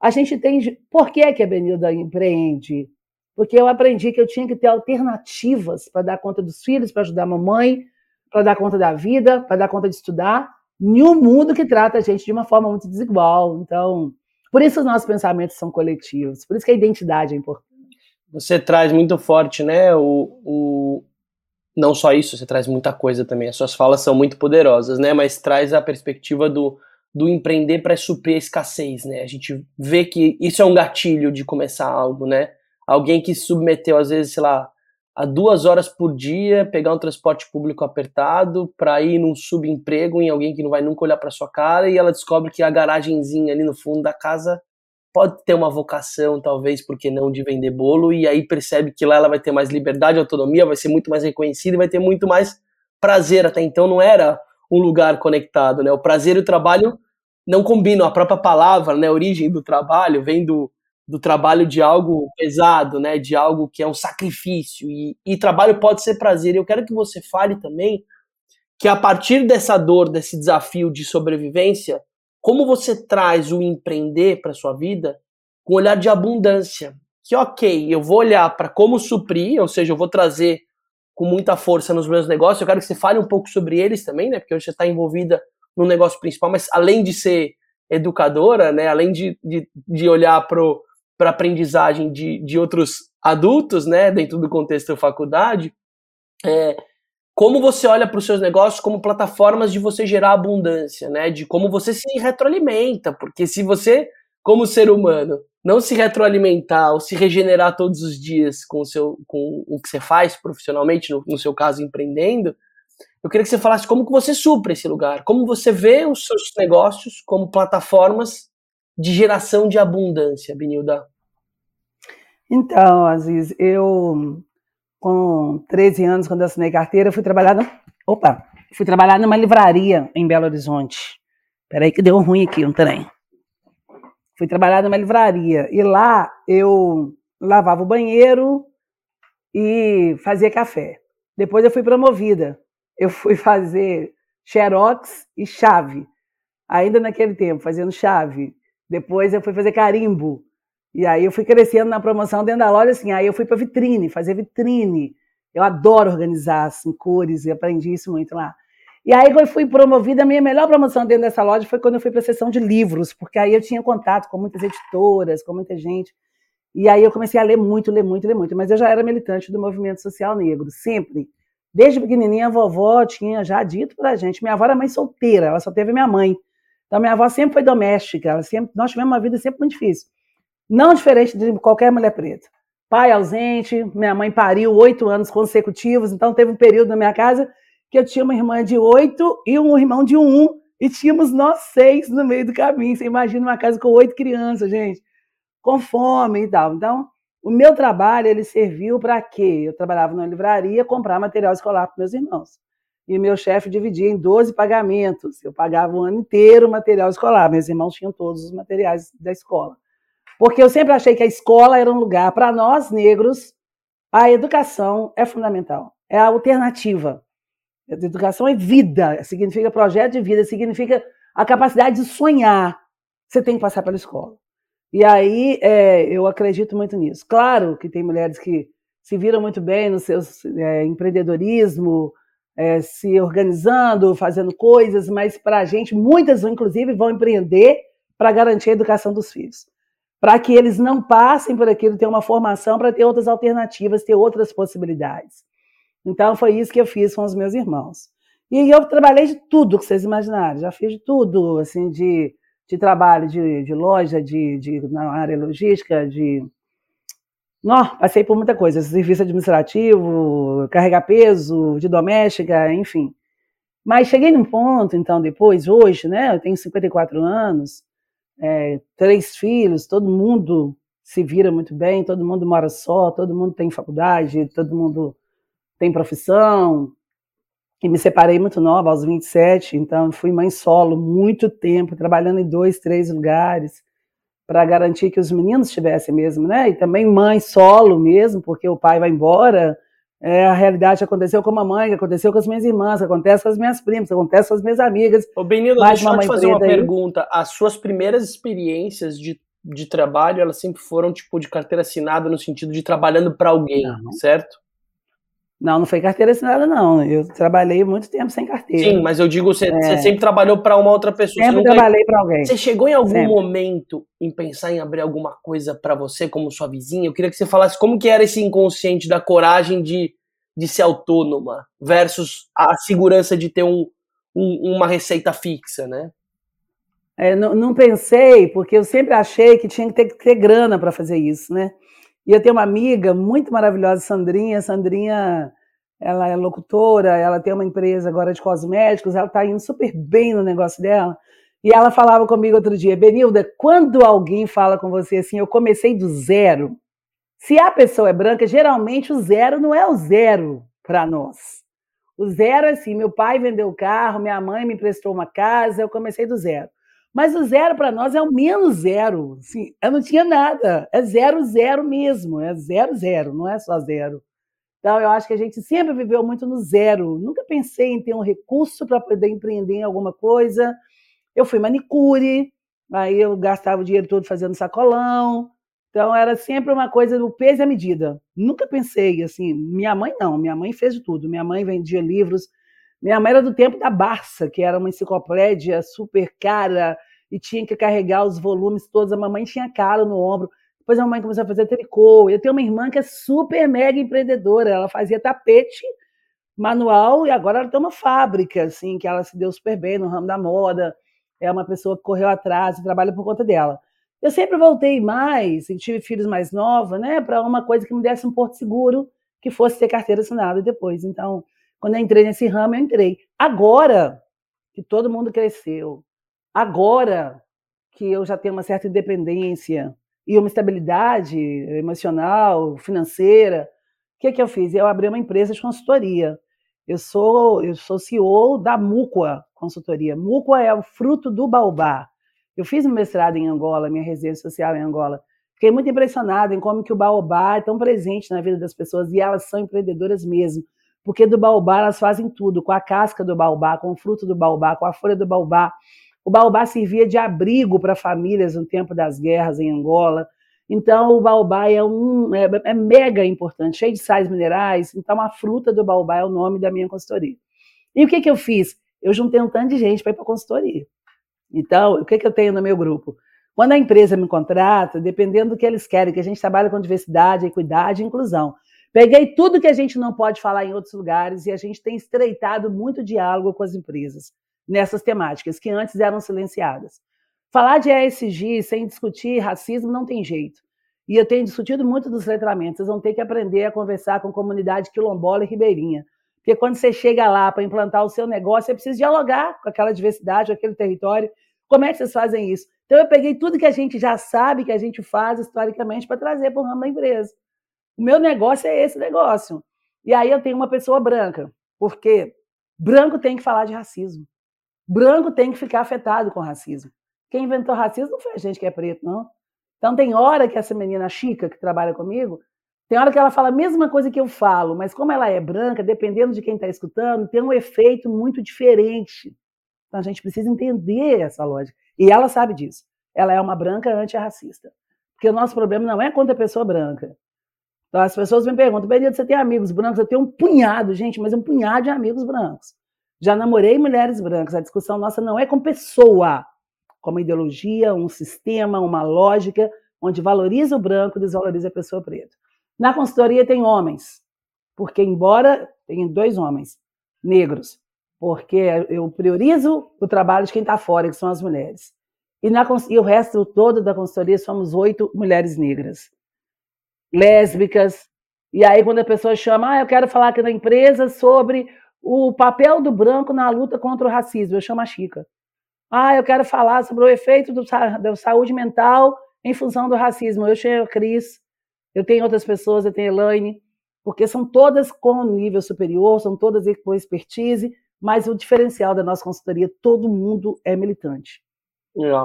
a gente tem. Por que, que a Benilda empreende? Porque eu aprendi que eu tinha que ter alternativas para dar conta dos filhos, para ajudar a mamãe, para dar conta da vida, para dar conta de estudar, em um mundo que trata a gente de uma forma muito desigual. Então, por isso os nossos pensamentos são coletivos, por isso que a identidade é importante você traz muito forte, né? O, o, não só isso, você traz muita coisa também. As suas falas são muito poderosas, né? Mas traz a perspectiva do, do empreender para suprir a escassez, né? A gente vê que isso é um gatilho de começar algo, né? Alguém que se submeteu, às vezes, sei lá, a duas horas por dia, pegar um transporte público apertado para ir num subemprego em alguém que não vai nunca olhar para sua cara e ela descobre que a garagenzinha ali no fundo da casa pode ter uma vocação, talvez, porque não, de vender bolo, e aí percebe que lá ela vai ter mais liberdade, autonomia, vai ser muito mais reconhecida e vai ter muito mais prazer. Até então não era um lugar conectado, né? O prazer e o trabalho não combinam. A própria palavra, né, a origem do trabalho, vem do, do trabalho de algo pesado, né, de algo que é um sacrifício. E, e trabalho pode ser prazer. Eu quero que você fale também que a partir dessa dor, desse desafio de sobrevivência, como você traz o empreender para sua vida com um olhar de abundância. Que ok, eu vou olhar para como suprir, ou seja, eu vou trazer com muita força nos meus negócios. Eu quero que você fale um pouco sobre eles também, né? Porque hoje você está envolvida no negócio principal, mas além de ser educadora, né? Além de, de, de olhar para a aprendizagem de, de outros adultos, né? Dentro do contexto da faculdade, é, como você olha para os seus negócios como plataformas de você gerar abundância, né? De como você se retroalimenta, porque se você, como ser humano, não se retroalimentar ou se regenerar todos os dias com o, seu, com o que você faz profissionalmente, no, no seu caso empreendendo, eu queria que você falasse como que você supra esse lugar, como você vê os seus negócios como plataformas de geração de abundância, Benilda. Então, Aziz, eu com 13 anos, quando eu assinei carteira, eu fui trabalhar no... Opa! Fui trabalhar numa livraria em Belo Horizonte. Peraí que deu ruim aqui um trem. Fui trabalhar numa livraria. E lá eu lavava o banheiro e fazia café. Depois eu fui promovida. Eu fui fazer xerox e chave. Ainda naquele tempo, fazendo chave. Depois eu fui fazer carimbo. E aí eu fui crescendo na promoção dentro da loja, assim, aí eu fui para vitrine, fazer vitrine. Eu adoro organizar assim, cores e aprendi isso muito lá. E aí, eu fui promovida, a minha melhor promoção dentro dessa loja foi quando eu fui para a seção de livros, porque aí eu tinha contato com muitas editoras, com muita gente. E aí eu comecei a ler muito, ler muito, ler muito. Mas eu já era militante do movimento social negro, sempre. Desde pequenininha, a vovó tinha já dito para a gente. Minha avó era mãe solteira, ela só teve minha mãe. Então, minha avó sempre foi doméstica. Ela sempre, nós tivemos uma vida sempre muito difícil. Não diferente de qualquer mulher preta. Pai ausente, minha mãe pariu oito anos consecutivos, então teve um período na minha casa que eu tinha uma irmã de oito e um irmão de um, e tínhamos nós seis no meio do caminho. Você imagina uma casa com oito crianças, gente, com fome e tal. Então, o meu trabalho, ele serviu para quê? Eu trabalhava na livraria, comprar material escolar para meus irmãos. E meu chefe dividia em 12 pagamentos. Eu pagava o ano inteiro o material escolar. Meus irmãos tinham todos os materiais da escola. Porque eu sempre achei que a escola era um lugar, para nós negros, a educação é fundamental, é a alternativa. A educação é vida, significa projeto de vida, significa a capacidade de sonhar. Você tem que passar pela escola. E aí é, eu acredito muito nisso. Claro que tem mulheres que se viram muito bem no seu é, empreendedorismo, é, se organizando, fazendo coisas, mas para a gente, muitas inclusive vão empreender para garantir a educação dos filhos para que eles não passem por aquilo, ter uma formação para ter outras alternativas, ter outras possibilidades. Então, foi isso que eu fiz com os meus irmãos. E eu trabalhei de tudo que vocês imaginarem, já fiz de tudo, assim, de, de trabalho de, de loja, de, de, na área logística, de. Não, passei por muita coisa, serviço administrativo, carregar peso, de doméstica, enfim. Mas cheguei num ponto, então, depois, hoje, né? Eu tenho 54 anos, é, três filhos, todo mundo se vira muito bem, todo mundo mora só, todo mundo tem faculdade, todo mundo tem profissão. E me separei muito nova, aos 27, então fui mãe solo muito tempo, trabalhando em dois, três lugares, para garantir que os meninos tivessem mesmo, né? E também mãe solo mesmo, porque o pai vai embora, é, a realidade aconteceu com a mamãe, aconteceu com as minhas irmãs, acontece com as minhas primas, acontece com as minhas amigas. Ô, Benildo, deixa eu te fazer uma aí. pergunta. As suas primeiras experiências de, de trabalho, elas sempre foram, tipo, de carteira assinada, no sentido de trabalhando para alguém, não. certo? Não, não foi carteira assinada, não. Eu trabalhei muito tempo sem carteira. Sim, mas eu digo, você, é. você sempre trabalhou para uma outra pessoa. Sempre trabalhei para alguém. Você chegou em algum sempre. momento em pensar em abrir alguma coisa para você, como sua vizinha? Eu queria que você falasse como que era esse inconsciente da coragem de, de ser autônoma versus a segurança de ter um, um, uma receita fixa, né? É, não, não, pensei, porque eu sempre achei que tinha que ter, ter grana para fazer isso, né? E eu tenho uma amiga muito maravilhosa, Sandrinha. Sandrinha, ela é locutora, ela tem uma empresa agora de cosméticos, ela está indo super bem no negócio dela. E ela falava comigo outro dia, Benilda, quando alguém fala com você assim, eu comecei do zero. Se a pessoa é branca, geralmente o zero não é o zero para nós. O zero é assim: meu pai vendeu o carro, minha mãe me emprestou uma casa, eu comecei do zero. Mas o zero para nós é o menos zero. Assim, eu não tinha nada. É zero, zero mesmo. É zero, zero, não é só zero. Então, eu acho que a gente sempre viveu muito no zero. Nunca pensei em ter um recurso para poder empreender em alguma coisa. Eu fui manicure, aí eu gastava o dinheiro todo fazendo sacolão. Então, era sempre uma coisa do peso e a medida. Nunca pensei assim. Minha mãe não, minha mãe fez de tudo. Minha mãe vendia livros minha mãe era do tempo da Barça, que era uma enciclopédia super cara e tinha que carregar os volumes todos. A mamãe tinha calo no ombro. Depois a mamãe começou a fazer tricô. Eu tenho uma irmã que é super mega empreendedora. Ela fazia tapete manual e agora ela tem uma fábrica, assim, que ela se deu super bem no ramo da moda. É uma pessoa que correu atrás e trabalha por conta dela. Eu sempre voltei mais, e tive filhos mais novos, né, para uma coisa que me desse um porto seguro, que fosse ter carteira assinada depois. Então, quando eu entrei nesse ramo, eu entrei. Agora que todo mundo cresceu, agora que eu já tenho uma certa independência e uma estabilidade emocional, financeira, o que, que eu fiz? Eu abri uma empresa de consultoria. Eu sou, eu sou CEO da Muqua Consultoria. Muqua é o fruto do baobá. Eu fiz um mestrado em Angola, minha residência social em Angola. Fiquei muito impressionada em como que o baobá é tão presente na vida das pessoas e elas são empreendedoras mesmo. Porque do baobá elas fazem tudo, com a casca do baobá, com o fruto do baobá, com a folha do baobá. O baobá servia de abrigo para famílias no tempo das guerras em Angola. Então, o baobá é, um, é, é, mega importante, cheio de sais minerais. Então, a fruta do baobá é o nome da minha consultoria. E o que, que eu fiz? Eu juntei um tanto de gente para ir para a consultoria. Então, o que, que eu tenho no meu grupo? Quando a empresa me contrata, dependendo do que eles querem, que a gente trabalha com diversidade, equidade e inclusão. Peguei tudo que a gente não pode falar em outros lugares e a gente tem estreitado muito diálogo com as empresas nessas temáticas que antes eram silenciadas. Falar de ESG sem discutir racismo não tem jeito. E eu tenho discutido muito dos letramentos. Vocês vão ter que aprender a conversar com comunidade quilombola e ribeirinha. Porque quando você chega lá para implantar o seu negócio, você precisa dialogar com aquela diversidade, com aquele território. Como é que vocês fazem isso? Então, eu peguei tudo que a gente já sabe que a gente faz historicamente para trazer para o ramo da empresa. O meu negócio é esse negócio. E aí eu tenho uma pessoa branca, porque branco tem que falar de racismo. Branco tem que ficar afetado com racismo. Quem inventou racismo não foi a gente que é preto, não. Então tem hora que essa menina Chica, que trabalha comigo, tem hora que ela fala a mesma coisa que eu falo, mas como ela é branca, dependendo de quem está escutando, tem um efeito muito diferente. Então a gente precisa entender essa lógica. E ela sabe disso. Ela é uma branca antirracista. Porque o nosso problema não é contra a pessoa branca. Então, as pessoas me perguntam, Benito, você tem amigos brancos? Eu tenho um punhado, gente, mas um punhado de amigos brancos. Já namorei mulheres brancas. A discussão nossa não é com pessoa, como ideologia, um sistema, uma lógica, onde valoriza o branco e desvaloriza a pessoa preta. Na consultoria tem homens, porque embora tem dois homens negros, porque eu priorizo o trabalho de quem está fora, que são as mulheres. E, na, e o resto todo da consultoria somos oito mulheres negras, lésbicas. E aí, quando a pessoa chama, ah, eu quero falar aqui na empresa sobre o papel do branco na luta contra o racismo, eu chamo a Chica. Ah, eu quero falar sobre o efeito do, da saúde mental em função do racismo. Eu chamo a Cris, eu tenho outras pessoas, eu tenho a Elaine, porque são todas com nível superior, são todas com expertise, mas o diferencial da nossa consultoria, todo mundo é militante.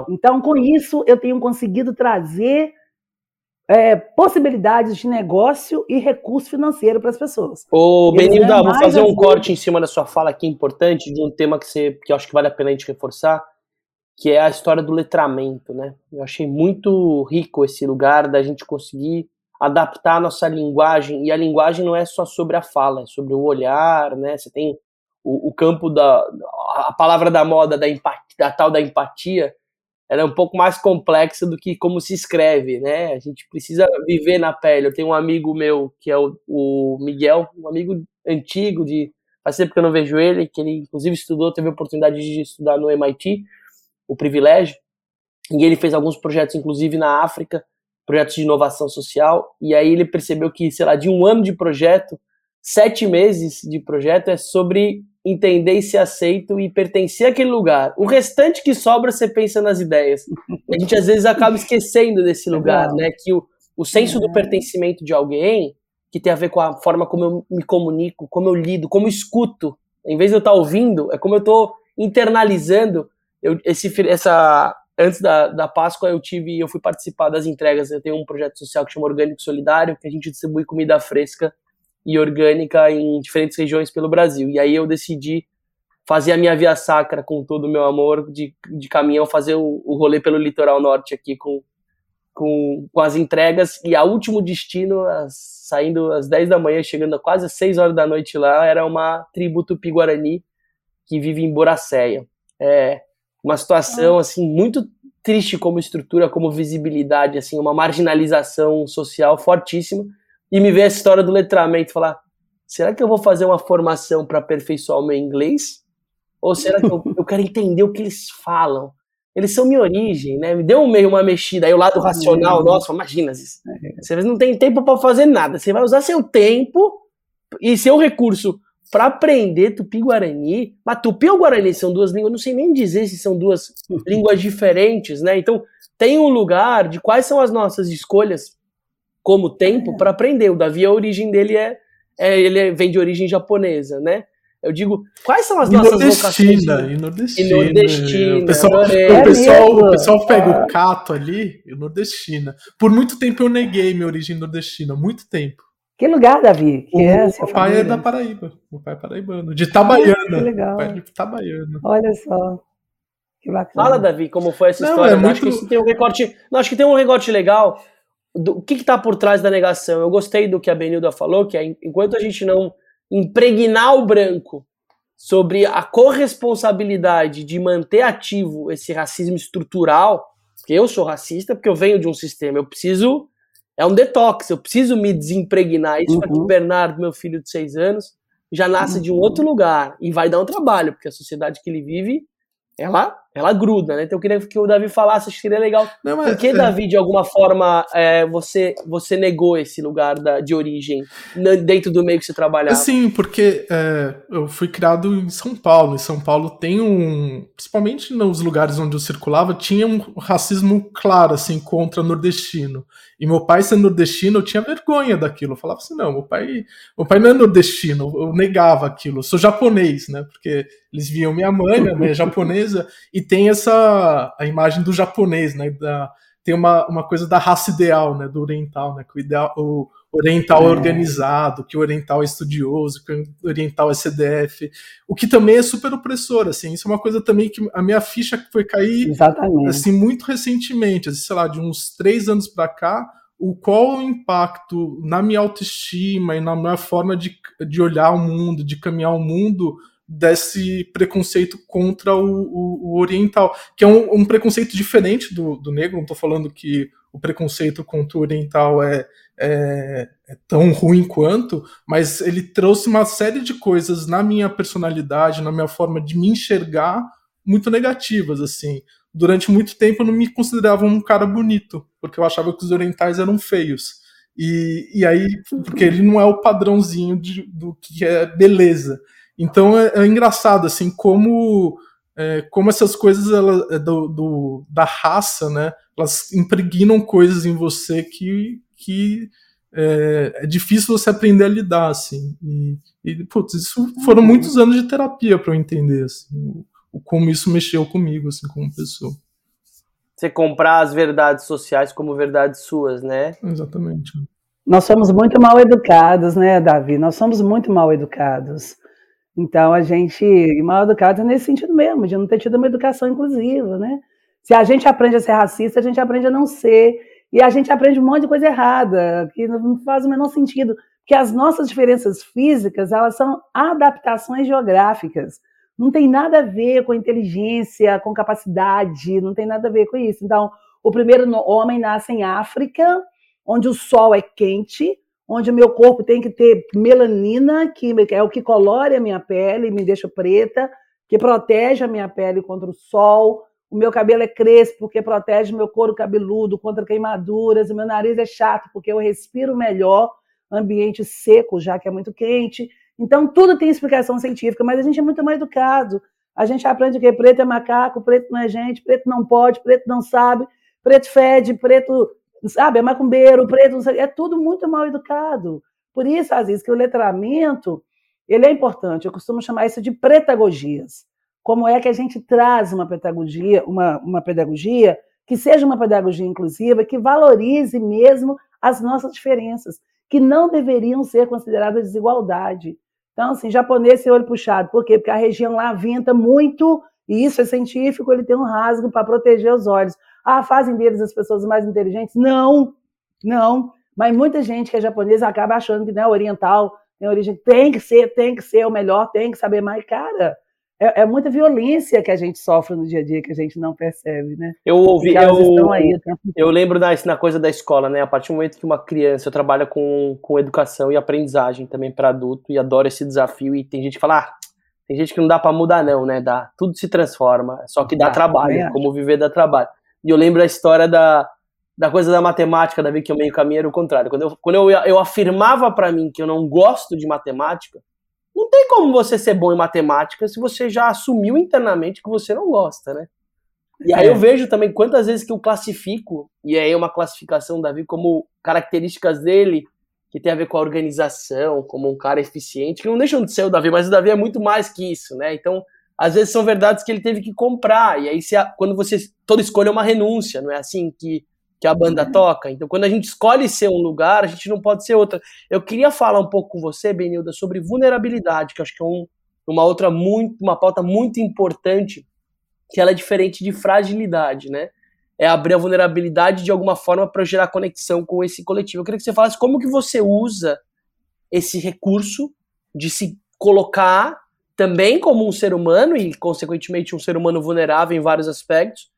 Então, com isso, eu tenho conseguido trazer é, possibilidades de negócio e recurso financeiro para as pessoas. Ô, Benilda, vou fazer um corte em cima da sua fala aqui importante de um tema que, você, que eu acho que vale a pena a gente reforçar, que é a história do letramento, né? Eu achei muito rico esse lugar da gente conseguir adaptar a nossa linguagem, e a linguagem não é só sobre a fala, é sobre o olhar, né? Você tem o, o campo da a palavra da moda da empatia, da tal da empatia, ela é um pouco mais complexa do que como se escreve, né? A gente precisa viver na pele. Eu tenho um amigo meu que é o, o Miguel, um amigo antigo de faz tempo que eu não vejo ele, que ele inclusive estudou, teve a oportunidade de estudar no MIT, o privilégio, e ele fez alguns projetos inclusive na África, projetos de inovação social, e aí ele percebeu que, sei lá, de um ano de projeto, sete meses de projeto é sobre entender e ser aceito e pertencer àquele lugar. O restante que sobra, você pensa nas ideias. A gente às vezes acaba esquecendo desse lugar, né? Que o, o senso do pertencimento de alguém, que tem a ver com a forma como eu me comunico, como eu lido, como eu escuto. Em vez de eu estar ouvindo, é como eu estou internalizando. Eu, esse, essa, antes da, da Páscoa eu tive, eu fui participar das entregas. Eu tenho um projeto social que chama Orgânico Solidário, que a gente distribui comida fresca e orgânica em diferentes regiões pelo Brasil. E aí eu decidi fazer a minha via sacra com todo o meu amor de, de caminhão, fazer o, o rolê pelo litoral norte aqui com, com, com as entregas. E a último destino, as, saindo às 10 da manhã, chegando a quase às 6 horas da noite lá, era uma tribo tupi-guarani que vive em Boracéia. É uma situação ah. assim muito triste como estrutura, como visibilidade, assim, uma marginalização social fortíssima e me ver a história do letramento e falar: será que eu vou fazer uma formação para aperfeiçoar o meu inglês? Ou será que eu, eu, quero entender o que eles falam? Eles são minha origem, né? Me deu meio uma mexida. Aí o lado racional, nossa, imagina, você não tem tempo para fazer nada. Você vai usar seu tempo e seu recurso para aprender tupi-guarani. Mas tupi ou guarani são duas línguas, não sei nem dizer se são duas línguas diferentes, né? Então, tem um lugar de quais são as nossas escolhas como tempo para aprender. O Davi, a origem dele é, é ele vem de origem japonesa, né? Eu digo, quais são as nossas vocações? E nordestina. E nordestina. O pessoal, o pessoal, o pessoal pega o cato ali e nordestina. Por muito tempo eu neguei minha origem nordestina, muito tempo. Que lugar, Davi? Que o é meu pai é da Paraíba. O pai é paraibano. De Itabaiana. que legal. pai é de Itabaiana. Olha só. Que bacana. Fala, Davi, como foi essa Não, história. É muito... Acho que isso tem um recorte. Não, acho que tem um recorte legal do, o que está por trás da negação. Eu gostei do que a Benilda falou, que é, enquanto a gente não impregnar o branco sobre a corresponsabilidade de manter ativo esse racismo estrutural, porque eu sou racista, porque eu venho de um sistema, eu preciso. É um detox, eu preciso me desimpregnar. Isso uhum. aqui, o Bernardo, meu filho de seis anos, já nasce uhum. de um outro lugar e vai dar um trabalho, porque a sociedade que ele vive ela, ela gruda, né? Então eu queria que o Davi falasse, acho que seria legal. Não, mas, Por que, é... Davi, de alguma forma, é, você, você negou esse lugar da, de origem dentro do meio que você trabalhava? Sim, porque é, eu fui criado em São Paulo. E São Paulo tem um. Principalmente nos lugares onde eu circulava, tinha um racismo claro, assim, contra nordestino. E meu pai sendo nordestino, eu tinha vergonha daquilo. Eu falava assim, não, meu pai, meu pai não é nordestino, eu negava aquilo. Eu sou japonês, né? Porque eles viam minha mãe, minha mãe é japonesa, e tem essa a imagem do japonês, né? Da, tem uma, uma coisa da raça ideal, né? Do oriental, né? Que o, ideal, o oriental é. é organizado, que o oriental é estudioso, que o oriental é CDF, o que também é super opressor, assim, isso é uma coisa também que a minha ficha foi cair, Exatamente. assim, muito recentemente, assim, sei lá, de uns três anos para cá, o qual o impacto na minha autoestima e na minha forma de, de olhar o mundo, de caminhar o mundo, desse preconceito contra o, o, o oriental, que é um, um, preconceito diferente do, do negro, não estou falando que o preconceito contra o oriental é, é, é, tão ruim quanto, mas ele trouxe uma série de coisas na minha personalidade, na minha forma de me enxergar, muito negativas, assim. Durante muito tempo eu não me considerava um cara bonito, porque eu achava que os orientais eram feios. E, e aí, porque ele não é o padrãozinho de, do que é beleza. Então é, é engraçado, assim, como, é, como essas coisas ela, é do, do, da raça, né, elas impregnam coisas em você que, que é, é, difícil você aprender a lidar, assim. E, e putz, isso foram uhum. muitos anos de terapia para eu entender, assim, o, o, como isso mexeu comigo, assim, como pessoa. Você comprar as verdades sociais como verdades suas, né? Exatamente. Nós somos muito mal educados, né, Davi? Nós somos muito mal educados. Então a gente, mal educado nesse sentido mesmo, de não ter tido uma educação inclusiva, né? Se a gente aprende a ser racista, a gente aprende a não ser. E a gente aprende um monte de coisa errada, que não faz o menor sentido. Porque as nossas diferenças físicas, elas são adaptações geográficas. Não tem nada a ver com inteligência, com capacidade, não tem nada a ver com isso. Então, o primeiro homem nasce em África, onde o sol é quente, onde o meu corpo tem que ter melanina, que é o que colore a minha pele, me deixa preta, que protege a minha pele contra o sol, o meu cabelo é crespo porque protege meu couro cabeludo contra queimaduras, o meu nariz é chato porque eu respiro melhor ambiente seco, já que é muito quente. Então, tudo tem explicação científica, mas a gente é muito mal educado. A gente aprende que preto é macaco, preto não é gente, preto não pode, preto não sabe, preto fede, preto, sabe, é macumbeiro, preto, é tudo muito mal educado. Por isso, às vezes, que o letramento, ele é importante. Eu costumo chamar isso de pretagogias como é que a gente traz uma pedagogia, uma, uma pedagogia que seja uma pedagogia inclusiva, que valorize mesmo as nossas diferenças, que não deveriam ser consideradas desigualdade. Então, assim, japonês tem olho puxado. Por quê? Porque a região lá venta muito, e isso é científico, ele tem um rasgo para proteger os olhos. Ah, fazem deles as pessoas mais inteligentes? Não, não. Mas muita gente que é japonesa acaba achando que não é oriental, tem origem, tem que ser, tem que ser o melhor, tem que saber mais. Cara, é, é, muita violência que a gente sofre no dia a dia que a gente não percebe, né? Eu ouvi, eu, aí, eu lembro da, na coisa da escola, né? A partir do momento que uma criança, eu trabalho com, com educação e aprendizagem também para adulto e adoro esse desafio e tem gente que fala, ah, tem gente que não dá para mudar não, né? Dá, tudo se transforma, só que dá ah, trabalho, como viver dá trabalho. E eu lembro a história da, da coisa da matemática, da que o meio caminho era o contrário. Quando eu, quando eu, eu afirmava para mim que eu não gosto de matemática, não tem como você ser bom em matemática se você já assumiu internamente que você não gosta, né? E aí eu é. vejo também quantas vezes que eu classifico, e aí é uma classificação, Davi, como características dele que tem a ver com a organização, como um cara eficiente, que não deixam de ser o Davi, mas o Davi é muito mais que isso, né? Então, às vezes são verdades que ele teve que comprar, e aí se a, quando você toda escolha é uma renúncia, não é assim que que a banda uhum. toca. Então, quando a gente escolhe ser um lugar, a gente não pode ser outra. Eu queria falar um pouco com você, Benilda, sobre vulnerabilidade, que acho que é um, uma outra muito, uma pauta muito importante, que ela é diferente de fragilidade, né? É abrir a vulnerabilidade de alguma forma para gerar conexão com esse coletivo. Eu queria que você falasse como que você usa esse recurso de se colocar também como um ser humano e, consequentemente, um ser humano vulnerável em vários aspectos,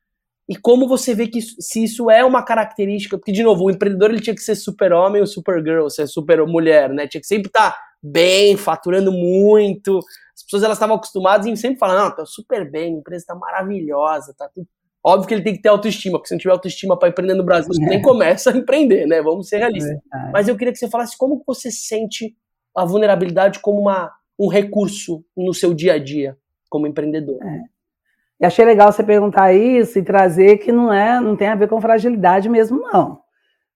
e como você vê que isso, se isso é uma característica, porque de novo, o empreendedor ele tinha que ser super homem ou super girl, ser super mulher, né? Tinha que sempre estar tá bem, faturando muito. As pessoas elas estavam acostumadas em sempre falar: "Não, tá super bem, a empresa tá maravilhosa, tá tudo Óbvio que ele tem que ter autoestima, porque se não tiver autoestima para empreender no Brasil, você é. nem começa a empreender, né? Vamos ser realistas. É Mas eu queria que você falasse como você sente a vulnerabilidade como uma, um recurso no seu dia a dia como empreendedor. É. E achei legal você perguntar isso e trazer que não é, não tem a ver com fragilidade mesmo, não.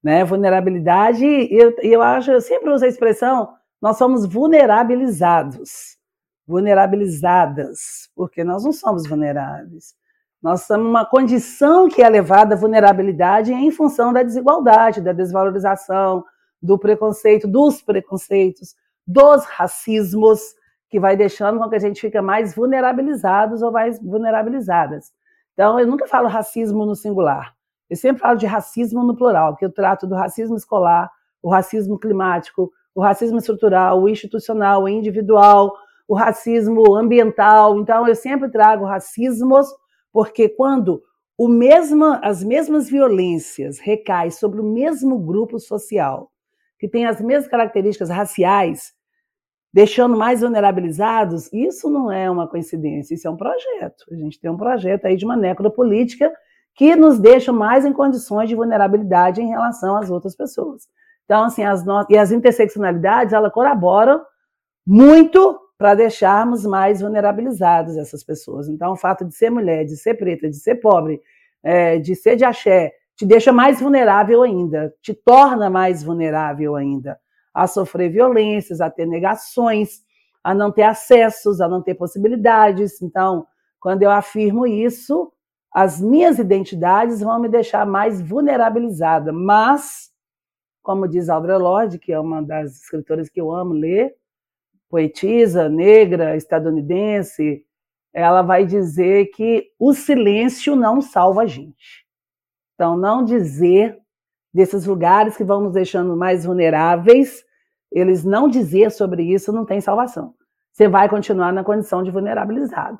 Né? Vulnerabilidade, eu, eu acho, eu sempre uso a expressão, nós somos vulnerabilizados, vulnerabilizadas, porque nós não somos vulneráveis. Nós estamos numa condição que é levada à vulnerabilidade em função da desigualdade, da desvalorização, do preconceito, dos preconceitos, dos racismos, que vai deixando com que a gente fica mais vulnerabilizados ou mais vulnerabilizadas. Então, eu nunca falo racismo no singular. Eu sempre falo de racismo no plural, que eu trato do racismo escolar, o racismo climático, o racismo estrutural, o institucional, o individual, o racismo ambiental. Então, eu sempre trago racismos, porque quando mesmo, as mesmas violências recaem sobre o mesmo grupo social, que têm as mesmas características raciais, deixando mais vulnerabilizados, isso não é uma coincidência, isso é um projeto. A gente tem um projeto aí de uma necropolítica que nos deixa mais em condições de vulnerabilidade em relação às outras pessoas. Então, assim, as no... e as interseccionalidades, ela colaboram muito para deixarmos mais vulnerabilizados essas pessoas. Então, o fato de ser mulher, de ser preta, de ser pobre, é, de ser de axé, te deixa mais vulnerável ainda, te torna mais vulnerável ainda a sofrer violências, a ter negações, a não ter acessos, a não ter possibilidades. Então, quando eu afirmo isso, as minhas identidades vão me deixar mais vulnerabilizada. Mas, como diz Audre Lorde, que é uma das escritoras que eu amo ler, poetisa negra estadunidense, ela vai dizer que o silêncio não salva a gente. Então, não dizer desses lugares que vão nos deixando mais vulneráveis, eles não dizer sobre isso não tem salvação. Você vai continuar na condição de vulnerabilizado.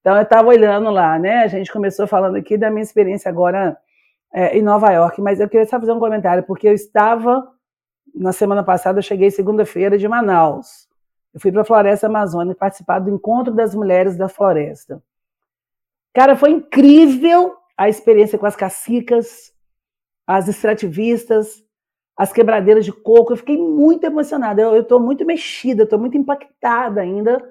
Então, eu estava olhando lá, né? A gente começou falando aqui da minha experiência agora é, em Nova York, mas eu queria só fazer um comentário, porque eu estava, na semana passada, eu cheguei segunda-feira de Manaus. Eu fui para a Floresta Amazônica participar do Encontro das Mulheres da Floresta. Cara, foi incrível a experiência com as cacicas, as extrativistas, as quebradeiras de coco. Eu fiquei muito emocionada. Eu estou muito mexida, estou muito impactada ainda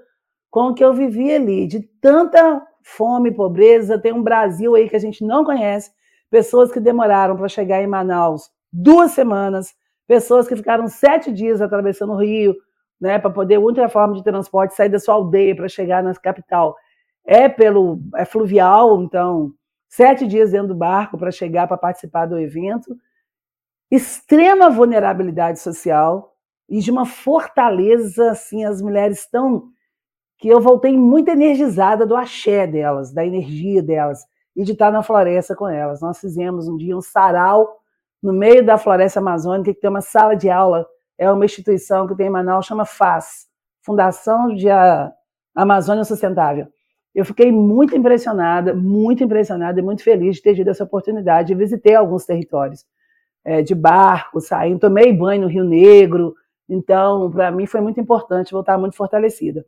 com o que eu vivi ali, de tanta fome pobreza. Tem um Brasil aí que a gente não conhece, pessoas que demoraram para chegar em Manaus duas semanas, pessoas que ficaram sete dias atravessando o Rio, né, para poder outra forma de transporte sair da sua aldeia para chegar na capital é pelo é fluvial, então sete dias dentro do barco para chegar para participar do evento, extrema vulnerabilidade social e de uma fortaleza assim as mulheres estão que eu voltei muito energizada do axé delas, da energia delas e de estar na floresta com elas. Nós fizemos um dia um sarau no meio da floresta amazônica que tem uma sala de aula é uma instituição que tem em Manaus, chama FAS, Fundação de Amazônia Sustentável. Eu fiquei muito impressionada, muito impressionada e muito feliz de ter tido essa oportunidade. Visitei alguns territórios é, de barco, saindo, tomei banho no Rio Negro. Então, para mim foi muito importante voltar muito fortalecida.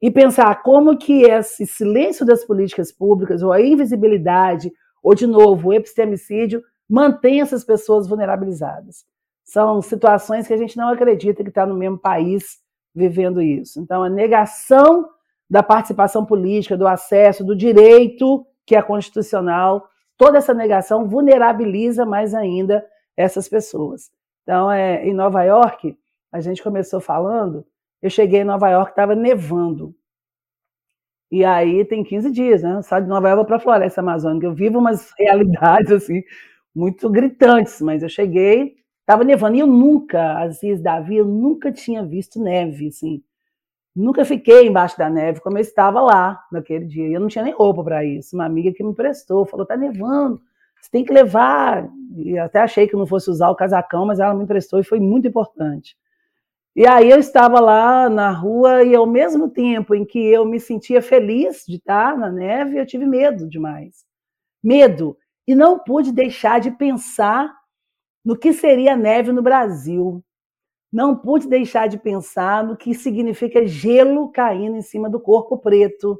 E pensar como que esse silêncio das políticas públicas, ou a invisibilidade, ou, de novo, o epistemicídio, mantém essas pessoas vulnerabilizadas. São situações que a gente não acredita que está no mesmo país vivendo isso. Então, a negação da participação política, do acesso, do direito que é constitucional, toda essa negação vulnerabiliza mais ainda essas pessoas. Então, é, em Nova York, a gente começou falando, eu cheguei em Nova York, estava nevando. E aí tem 15 dias, né? Sai de Nova York para a floresta amazônica. Eu vivo umas realidades assim muito gritantes, mas eu cheguei, Tava nevando e eu nunca, Aziz Davi, eu nunca tinha visto neve, assim. Nunca fiquei embaixo da neve como eu estava lá naquele dia. Eu não tinha nem roupa para isso. Uma amiga que me prestou falou: tá nevando, você tem que levar. E até achei que não fosse usar o casacão, mas ela me emprestou e foi muito importante. E aí eu estava lá na rua e ao mesmo tempo em que eu me sentia feliz de estar na neve, eu tive medo demais. Medo. E não pude deixar de pensar no que seria neve no Brasil. Não pude deixar de pensar no que significa gelo caindo em cima do corpo preto.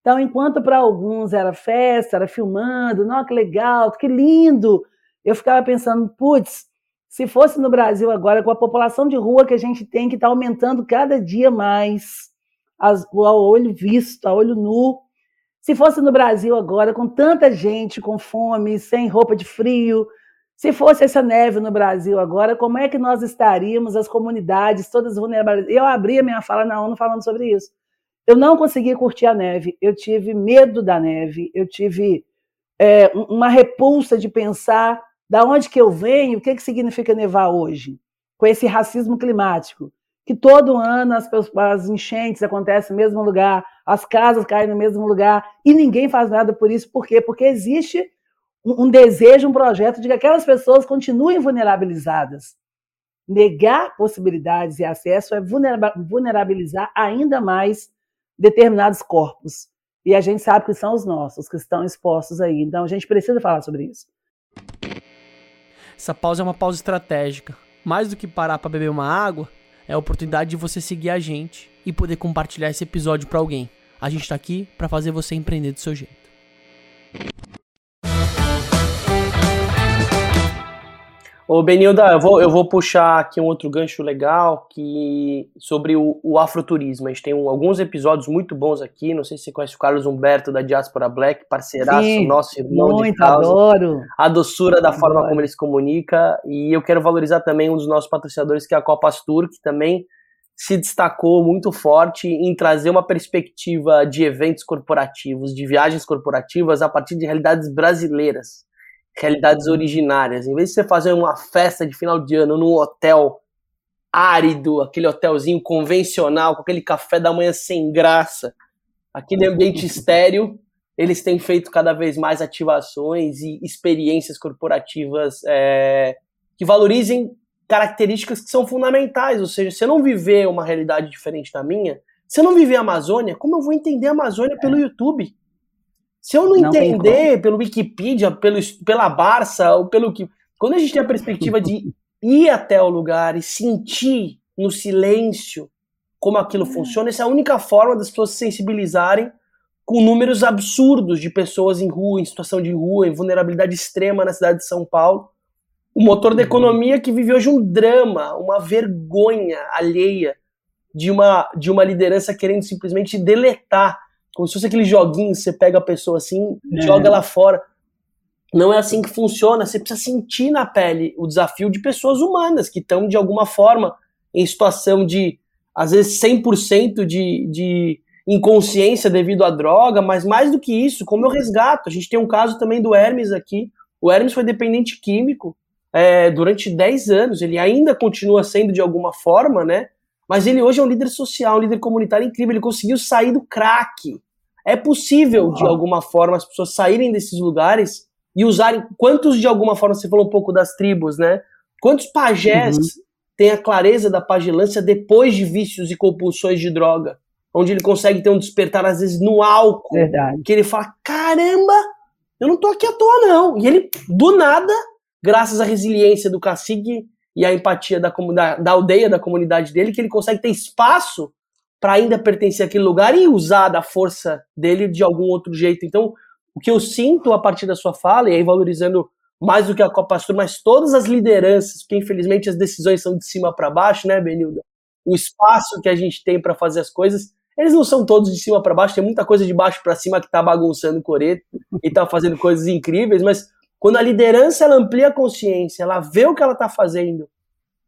Então, enquanto para alguns era festa, era filmando, não, que legal, que lindo, eu ficava pensando, putz, se fosse no Brasil agora, com a população de rua que a gente tem, que está aumentando cada dia mais, ao olho visto, a olho nu, se fosse no Brasil agora, com tanta gente com fome, sem roupa de frio, se fosse essa neve no Brasil agora, como é que nós estaríamos, as comunidades todas vulneráveis? Eu abri a minha fala na ONU falando sobre isso. Eu não consegui curtir a neve, eu tive medo da neve, eu tive é, uma repulsa de pensar da onde que eu venho, o que, que significa nevar hoje, com esse racismo climático, que todo ano as, as enchentes acontecem no mesmo lugar, as casas caem no mesmo lugar, e ninguém faz nada por isso. Por quê? Porque existe um desejo, um projeto de que aquelas pessoas continuem vulnerabilizadas. Negar possibilidades e acesso é vulnerabilizar ainda mais determinados corpos. E a gente sabe que são os nossos que estão expostos aí. Então a gente precisa falar sobre isso. Essa pausa é uma pausa estratégica. mais do que parar para beber uma água, é a oportunidade de você seguir a gente e poder compartilhar esse episódio para alguém. A gente está aqui para fazer você empreender do seu jeito. Ô, Benilda, eu vou, eu vou puxar aqui um outro gancho legal que sobre o, o afroturismo. A gente tem um, alguns episódios muito bons aqui. Não sei se você conhece o Carlos Humberto da Diaspora Black, parceiraço, Sim, nosso irmão muito, de. Adoro. A doçura da forma como ele se comunica. E eu quero valorizar também um dos nossos patrocinadores, que é a Copa Astur, que também se destacou muito forte em trazer uma perspectiva de eventos corporativos, de viagens corporativas a partir de realidades brasileiras realidades originárias. Em vez de você fazer uma festa de final de ano num hotel árido, aquele hotelzinho convencional, com aquele café da manhã sem graça, aquele ambiente estéreo, eles têm feito cada vez mais ativações e experiências corporativas é, que valorizem características que são fundamentais. Ou seja, se eu não viver uma realidade diferente da minha, se eu não viver a Amazônia, como eu vou entender a Amazônia pelo é. YouTube? Se eu não, não entender pelo Wikipedia, pelo, pela Barça, ou pelo que. Quando a gente tem a perspectiva de ir até o lugar e sentir no silêncio como aquilo hum. funciona, essa é a única forma das pessoas se sensibilizarem com números absurdos de pessoas em rua, em situação de rua, em vulnerabilidade extrema na cidade de São Paulo. O motor da uhum. economia que vive hoje um drama, uma vergonha alheia de uma, de uma liderança querendo simplesmente deletar como se fosse aquele joguinho, você pega a pessoa assim, é. joga ela fora. Não é assim que funciona. Você precisa sentir na pele o desafio de pessoas humanas que estão, de alguma forma, em situação de, às vezes, 100% de, de inconsciência devido à droga, mas mais do que isso, como eu resgato. A gente tem um caso também do Hermes aqui. O Hermes foi dependente químico é, durante 10 anos. Ele ainda continua sendo de alguma forma, né? Mas ele hoje é um líder social, um líder comunitário incrível. Ele conseguiu sair do crack. É possível, de alguma forma, as pessoas saírem desses lugares e usarem. Quantos, de alguma forma, você falou um pouco das tribos, né? Quantos pajés uhum. têm a clareza da pagilância depois de vícios e compulsões de droga? Onde ele consegue ter um despertar, às vezes, no álcool. Verdade. Que ele fala: caramba, eu não tô aqui à toa, não. E ele, do nada, graças à resiliência do cacique e a empatia da, da, da aldeia, da comunidade dele, que ele consegue ter espaço para ainda pertencer àquele lugar e usar da força dele de algum outro jeito. Então, o que eu sinto a partir da sua fala, e aí valorizando mais do que a Copa Astur, mas todas as lideranças, porque infelizmente as decisões são de cima para baixo, né, Benilda? O espaço que a gente tem para fazer as coisas, eles não são todos de cima para baixo, tem muita coisa de baixo para cima que tá bagunçando o coreto e tá fazendo coisas incríveis, mas quando a liderança ela amplia a consciência, ela vê o que ela está fazendo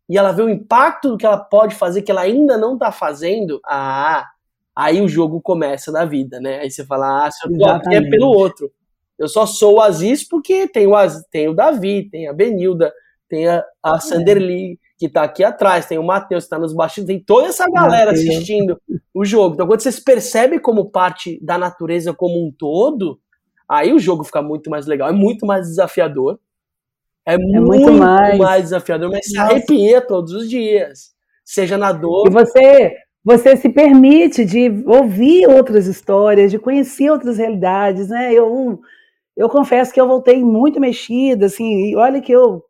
e ela vê o impacto do que ela pode fazer que ela ainda não está fazendo, ah, aí o jogo começa na vida, né? Aí você fala, ah, se eu tô aqui é pelo outro. Eu só sou o Aziz porque tem o, Aziz, tem o Davi, tem a Benilda, tem a, a Sanderly, que está aqui atrás, tem o Matheus que está nos bastidores, tem toda essa galera assistindo o jogo. Então, quando você se percebe como parte da natureza como um todo, Aí o jogo fica muito mais legal, é muito mais desafiador. É, é muito, muito, mais... mais desafiador, mas se arrepia todos os dias. Seja na dor. E você, você se permite de ouvir outras histórias, de conhecer outras realidades, né? Eu, eu confesso que eu voltei muito mexida, assim, e olha que eu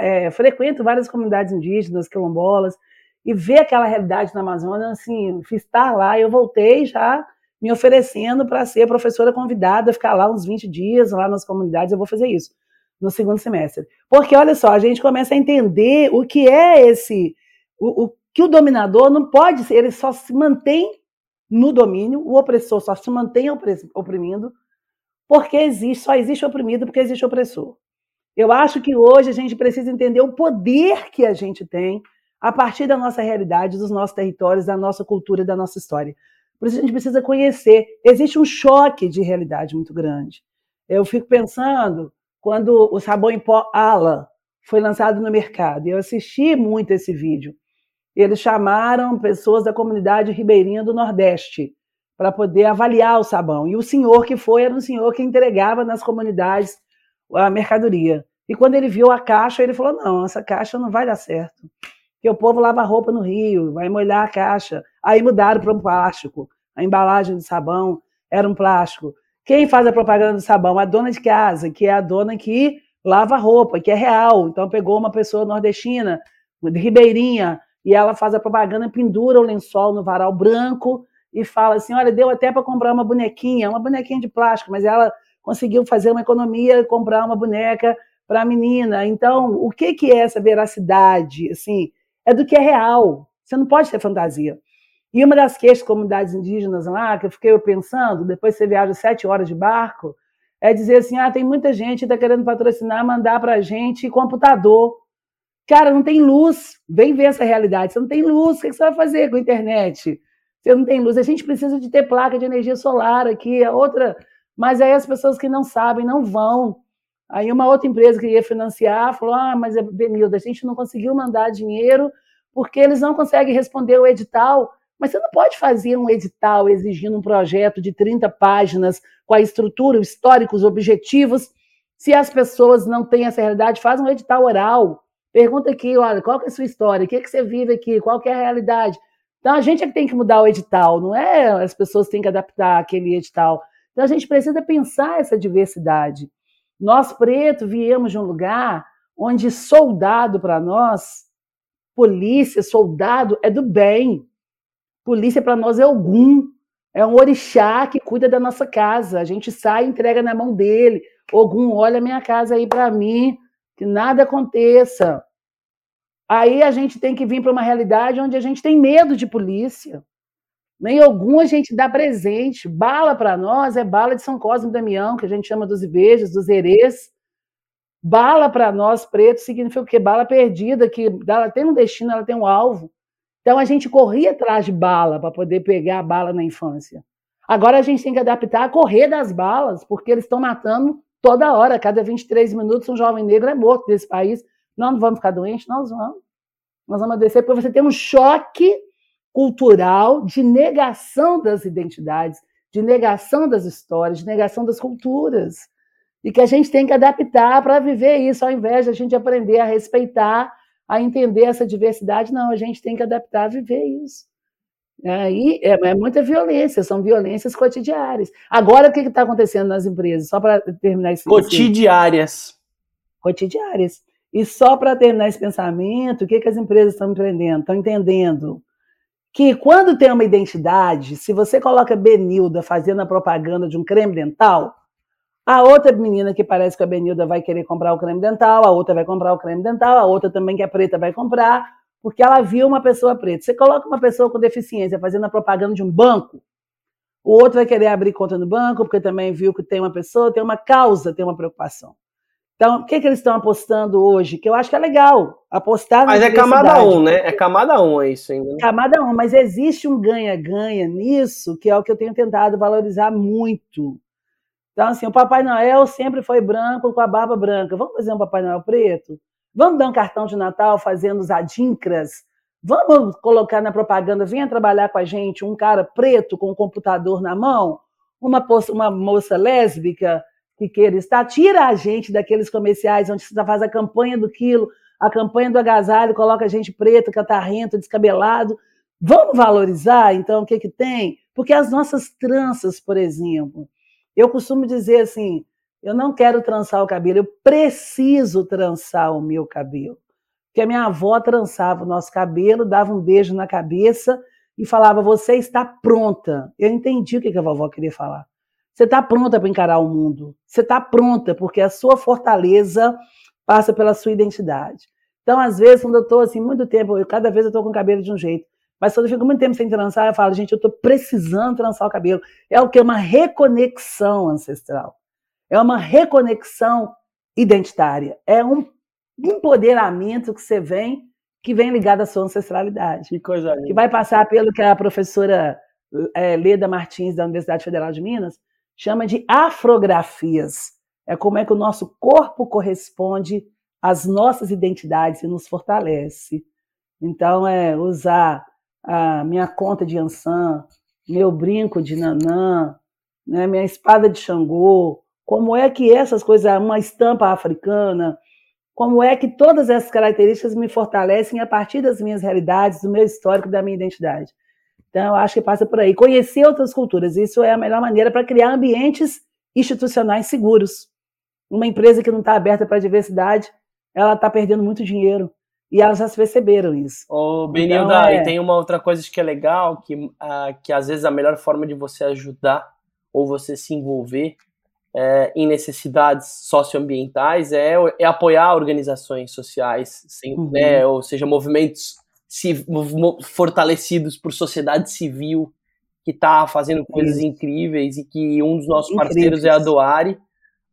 é, frequento várias comunidades indígenas, quilombolas, e ver aquela realidade na Amazônia, assim, estar lá, eu voltei já me oferecendo para ser professora convidada, ficar lá uns 20 dias lá nas comunidades, eu vou fazer isso no segundo semestre. Porque, olha só, a gente começa a entender o que é esse. O, o que o dominador não pode ser, ele só se mantém no domínio, o opressor só se mantém oprimindo, porque existe, só existe oprimido porque existe opressor. Eu acho que hoje a gente precisa entender o poder que a gente tem a partir da nossa realidade, dos nossos territórios, da nossa cultura da nossa história. Por isso a gente precisa conhecer. Existe um choque de realidade muito grande. Eu fico pensando, quando o sabão em pó Ala foi lançado no mercado, eu assisti muito esse vídeo. Eles chamaram pessoas da comunidade ribeirinha do Nordeste para poder avaliar o sabão. E o senhor que foi era um senhor que entregava nas comunidades a mercadoria. E quando ele viu a caixa, ele falou: não, essa caixa não vai dar certo que o povo lava roupa no rio, vai molhar a caixa. Aí mudaram para um plástico. A embalagem do sabão era um plástico. Quem faz a propaganda do sabão? A dona de casa, que é a dona que lava roupa, que é real. Então pegou uma pessoa nordestina, de Ribeirinha, e ela faz a propaganda, pendura o lençol no varal branco e fala assim: olha, deu até para comprar uma bonequinha, uma bonequinha de plástico, mas ela conseguiu fazer uma economia e comprar uma boneca para a menina. Então, o que, que é essa veracidade? Assim, é do que é real. Você não pode ter fantasia. E uma das queixas comunidades indígenas lá, que eu fiquei pensando, depois você viaja sete horas de barco, é dizer assim: ah, tem muita gente que está querendo patrocinar, mandar para a gente computador. Cara, não tem luz. Vem ver essa realidade. Você não tem luz. O que você vai fazer com a internet? Você não tem luz. A gente precisa de ter placa de energia solar aqui, a outra. Mas aí as pessoas que não sabem não vão. Aí uma outra empresa que ia financiar falou: ah, mas Benilda, a gente não conseguiu mandar dinheiro porque eles não conseguem responder o edital. Mas você não pode fazer um edital exigindo um projeto de 30 páginas com a estrutura, históricos, objetivos, se as pessoas não têm essa realidade, faz um edital oral. Pergunta aqui, olha, qual é a sua história? O que, é que você vive aqui? Qual é a realidade? Então, a gente é que tem que mudar o edital, não é as pessoas têm que adaptar aquele edital. Então, a gente precisa pensar essa diversidade. Nós, preto, viemos de um lugar onde soldado para nós, polícia, soldado, é do bem. Polícia para nós é algum, é um orixá que cuida da nossa casa. A gente sai e entrega na mão dele. Ogum, olha minha casa aí para mim que nada aconteça. Aí a gente tem que vir para uma realidade onde a gente tem medo de polícia. Nem algum a gente dá presente. Bala para nós é bala de São Cosme e Damião, que a gente chama dos Ibejos, dos Herês. Bala para nós, preto, significa o quê? Bala perdida, que ela tem um destino, ela tem um alvo. Então a gente corria atrás de bala para poder pegar a bala na infância. Agora a gente tem que adaptar a correr das balas, porque eles estão matando Toda hora, cada 23 minutos, um jovem negro é morto nesse país. Nós não vamos ficar doentes? Nós vamos. Nós vamos adoecer, porque você tem um choque cultural de negação das identidades, de negação das histórias, de negação das culturas. E que a gente tem que adaptar para viver isso, ao invés de a gente aprender a respeitar, a entender essa diversidade, não, a gente tem que adaptar a viver isso. Aí é, é, muita violência, são violências cotidianas. Agora, o que está acontecendo nas empresas? Só para terminar esse Cotidiárias. Cotidiárias. E só para terminar esse pensamento, o que, que as empresas estão empreendendo? Estão entendendo que quando tem uma identidade, se você coloca Benilda fazendo a propaganda de um creme dental, a outra menina que parece que a Benilda vai querer comprar o creme dental, a outra vai comprar o creme dental, a outra também que é preta vai comprar, porque ela viu uma pessoa preta. Você coloca uma pessoa com deficiência fazendo a propaganda de um banco, o outro vai querer abrir conta no banco, porque também viu que tem uma pessoa, tem uma causa, tem uma preocupação. Então, o que, que eles estão apostando hoje? Que eu acho que é legal apostar Mas é camada 1, um, né? É camada 1 um, é isso ainda. Né? Camada 1, um, mas existe um ganha-ganha nisso, que é o que eu tenho tentado valorizar muito. Então, assim, o Papai Noel sempre foi branco com a barba branca. Vamos fazer um Papai Noel preto? Vamos dar um cartão de Natal fazendo os adincras? Vamos colocar na propaganda, venha trabalhar com a gente um cara preto com um computador na mão, uma, uma moça lésbica que queira estar, tira a gente daqueles comerciais onde você faz a campanha do quilo, a campanha do agasalho, coloca a gente preto, catarrento, descabelado. Vamos valorizar, então, o que, que tem? Porque as nossas tranças, por exemplo, eu costumo dizer assim, eu não quero trançar o cabelo, eu preciso trançar o meu cabelo. Porque a minha avó trançava o nosso cabelo, dava um beijo na cabeça e falava: Você está pronta. Eu entendi o que a vovó queria falar. Você está pronta para encarar o mundo. Você está pronta, porque a sua fortaleza passa pela sua identidade. Então, às vezes, quando eu estou assim, muito tempo, eu, cada vez eu estou com o cabelo de um jeito. Mas quando eu fico muito tempo sem trançar, eu falo, gente, eu estou precisando trançar o cabelo. É o que? Uma reconexão ancestral é uma reconexão identitária, é um empoderamento que você vem, que vem ligado à sua ancestralidade. Que coisa linda. Que vai passar pelo que a professora é, Leda Martins, da Universidade Federal de Minas, chama de afrografias. É como é que o nosso corpo corresponde às nossas identidades e nos fortalece. Então, é usar a minha conta de Ansan, meu brinco de Nanã, né, minha espada de Xangô, como é que essas coisas, uma estampa africana, como é que todas essas características me fortalecem a partir das minhas realidades, do meu histórico, da minha identidade. Então, eu acho que passa por aí. Conhecer outras culturas, isso é a melhor maneira para criar ambientes institucionais seguros. Uma empresa que não está aberta para a diversidade, ela está perdendo muito dinheiro. E elas já perceberam isso. Ô, Benilda, então, é... e tem uma outra coisa que é legal, que, uh, que às vezes a melhor forma de você ajudar ou você se envolver é, em necessidades socioambientais é, é apoiar organizações sociais, sem, uhum. né, ou seja, movimentos fortalecidos por sociedade civil que está fazendo coisas incríveis e que um dos nossos incríveis. parceiros é a Doare.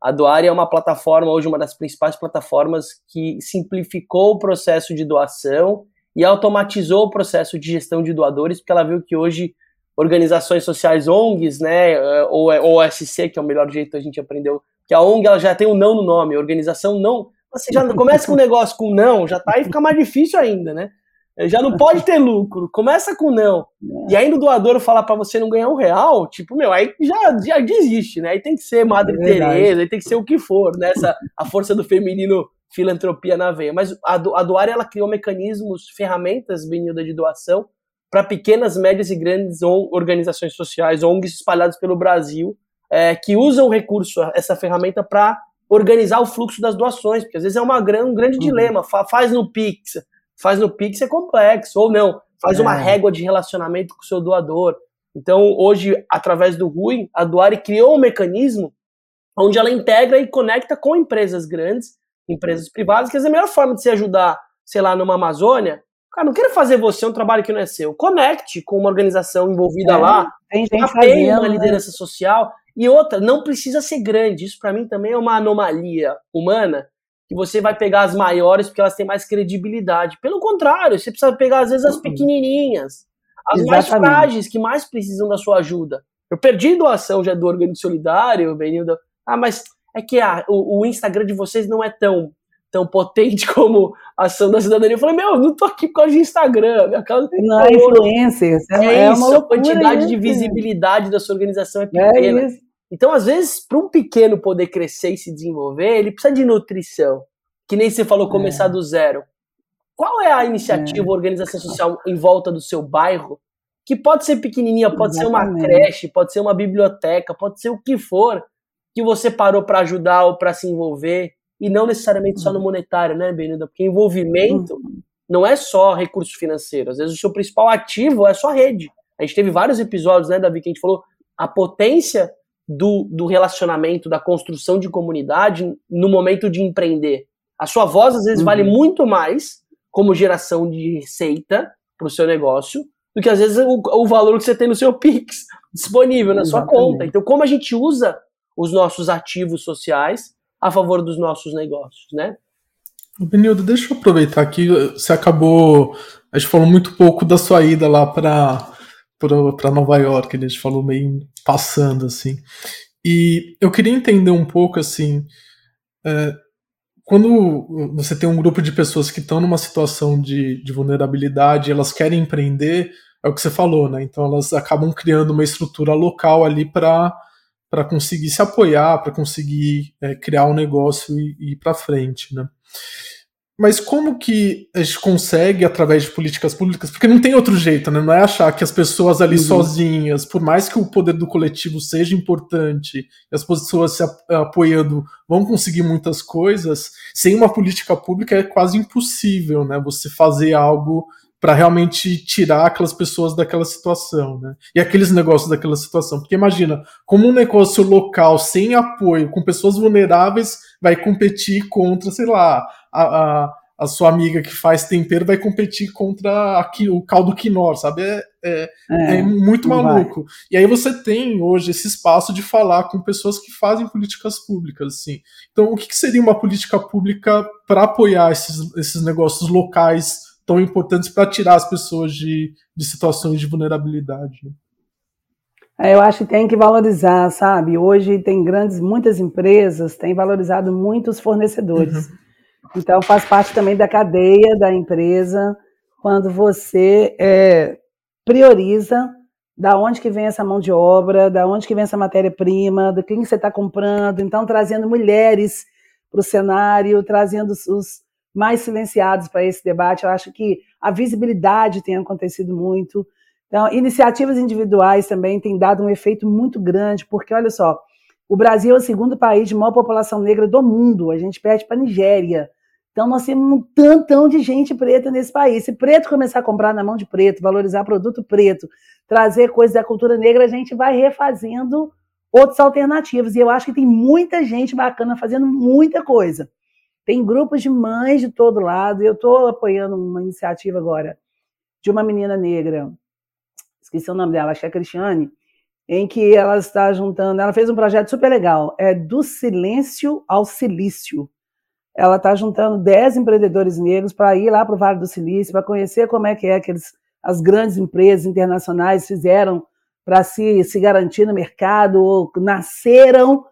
A Doare é uma plataforma, hoje uma das principais plataformas que simplificou o processo de doação e automatizou o processo de gestão de doadores, porque ela viu que hoje organizações sociais ONGs, né, eh, ou OSC, que é o melhor jeito que a gente aprendeu, que a ONG ela já tem um não no nome, organização não. Você já começa com um negócio com não, já tá aí fica mais difícil ainda, né? Eh, já não pode ter lucro, começa com não. E ainda o doador falar para você não ganhar um real, tipo, meu, aí já, já desiste, né? Aí tem que ser Madre é Teresa, aí tem que ser o que for, né? Essa, a força do feminino filantropia na veia. Mas a, a Doar, ela criou mecanismos, ferramentas, Benilda, de doação, para pequenas, médias e grandes organizações sociais, ONGs espalhadas pelo Brasil, é, que usam o recurso, essa ferramenta, para organizar o fluxo das doações, porque às vezes é uma, um grande uhum. dilema. Faz no Pix, faz no Pix é complexo, ou não, faz é. uma régua de relacionamento com o seu doador. Então, hoje, através do Rui, a Doare criou um mecanismo onde ela integra e conecta com empresas grandes, empresas privadas, que é a melhor forma de se ajudar, sei lá, numa Amazônia, Cara, não quero fazer você um trabalho que não é seu. Conecte com uma organização envolvida é, lá. Fazendo, uma né? liderança né? social. E outra, não precisa ser grande. Isso para mim também é uma anomalia humana. Que você vai pegar as maiores porque elas têm mais credibilidade. Pelo contrário, você precisa pegar às vezes as uhum. pequenininhas, as Exatamente. mais frágeis, que mais precisam da sua ajuda. Eu perdi doação já do Organismo Solidário, Benildo. Ah, mas é que ah, o, o Instagram de vocês não é tão tão potente como a ação da cidadania. Eu falei, meu, não tô aqui por causa de Instagram. Minha causa não é influencer. É, é, é isso, a quantidade isso. de visibilidade da sua organização é, é pequena. É então, às vezes, para um pequeno poder crescer e se desenvolver, ele precisa de nutrição. Que nem você falou, começar é. do zero. Qual é a iniciativa, é. organização social em volta do seu bairro? Que pode ser pequenininha, pode Exatamente. ser uma creche, pode ser uma biblioteca, pode ser o que for, que você parou para ajudar ou para se envolver e não necessariamente só no monetário, né, Benilda? Porque envolvimento uhum. não é só recurso financeiro. Às vezes o seu principal ativo é a sua rede. A gente teve vários episódios, né, Davi, que a gente falou a potência do, do relacionamento, da construção de comunidade no momento de empreender. A sua voz, às vezes, uhum. vale muito mais como geração de receita para o seu negócio do que, às vezes, o, o, valor que você tem no seu Pix disponível na Exatamente. sua conta. Então, como a gente usa os nossos ativos sociais a favor dos nossos negócios, né? Benildo, deixa eu aproveitar aqui, você acabou, a gente falou muito pouco da sua ida lá para para Nova York, gente falou meio passando assim. E eu queria entender um pouco assim, é, quando você tem um grupo de pessoas que estão numa situação de, de vulnerabilidade, elas querem empreender, é o que você falou, né? Então elas acabam criando uma estrutura local ali para para conseguir se apoiar, para conseguir é, criar um negócio e, e ir para frente, né? Mas como que a gente consegue através de políticas públicas? Porque não tem outro jeito, né? Não é achar que as pessoas ali uhum. sozinhas, por mais que o poder do coletivo seja importante, e as pessoas se apoiando vão conseguir muitas coisas, sem uma política pública é quase impossível, né? Você fazer algo para realmente tirar aquelas pessoas daquela situação, né? E aqueles negócios daquela situação. Porque imagina, como um negócio local sem apoio, com pessoas vulneráveis, vai competir contra, sei lá, a, a, a sua amiga que faz tempero vai competir contra aqui, o caldo quinor, sabe? É, é, é, é muito maluco. Vai. E aí você tem hoje esse espaço de falar com pessoas que fazem políticas públicas, assim. Então, o que, que seria uma política pública para apoiar esses, esses negócios locais tão importantes para tirar as pessoas de, de situações de vulnerabilidade. Né? É, eu acho que tem que valorizar, sabe? Hoje tem grandes, muitas empresas têm valorizado muito os fornecedores. Uhum. Então faz parte também da cadeia da empresa quando você é, prioriza da onde que vem essa mão de obra, da onde que vem essa matéria-prima, de quem você está comprando, então trazendo mulheres para o cenário, trazendo os, mais silenciados para esse debate. Eu acho que a visibilidade tem acontecido muito. Então, iniciativas individuais também têm dado um efeito muito grande, porque olha só, o Brasil é o segundo país de maior população negra do mundo. A gente perde para a Nigéria. Então, nós temos um tantão de gente preta nesse país. Se preto começar a comprar na mão de preto, valorizar produto preto, trazer coisas da cultura negra, a gente vai refazendo outras alternativas. E eu acho que tem muita gente bacana fazendo muita coisa. Tem grupos de mães de todo lado. Eu estou apoiando uma iniciativa agora de uma menina negra, esqueci o nome dela, acho que é Cristiane, em que ela está juntando, ela fez um projeto super legal, é do silêncio ao silício. Ela está juntando 10 empreendedores negros para ir lá para o Vale do Silício, para conhecer como é que é que eles, as grandes empresas internacionais fizeram para se, se garantir no mercado, ou nasceram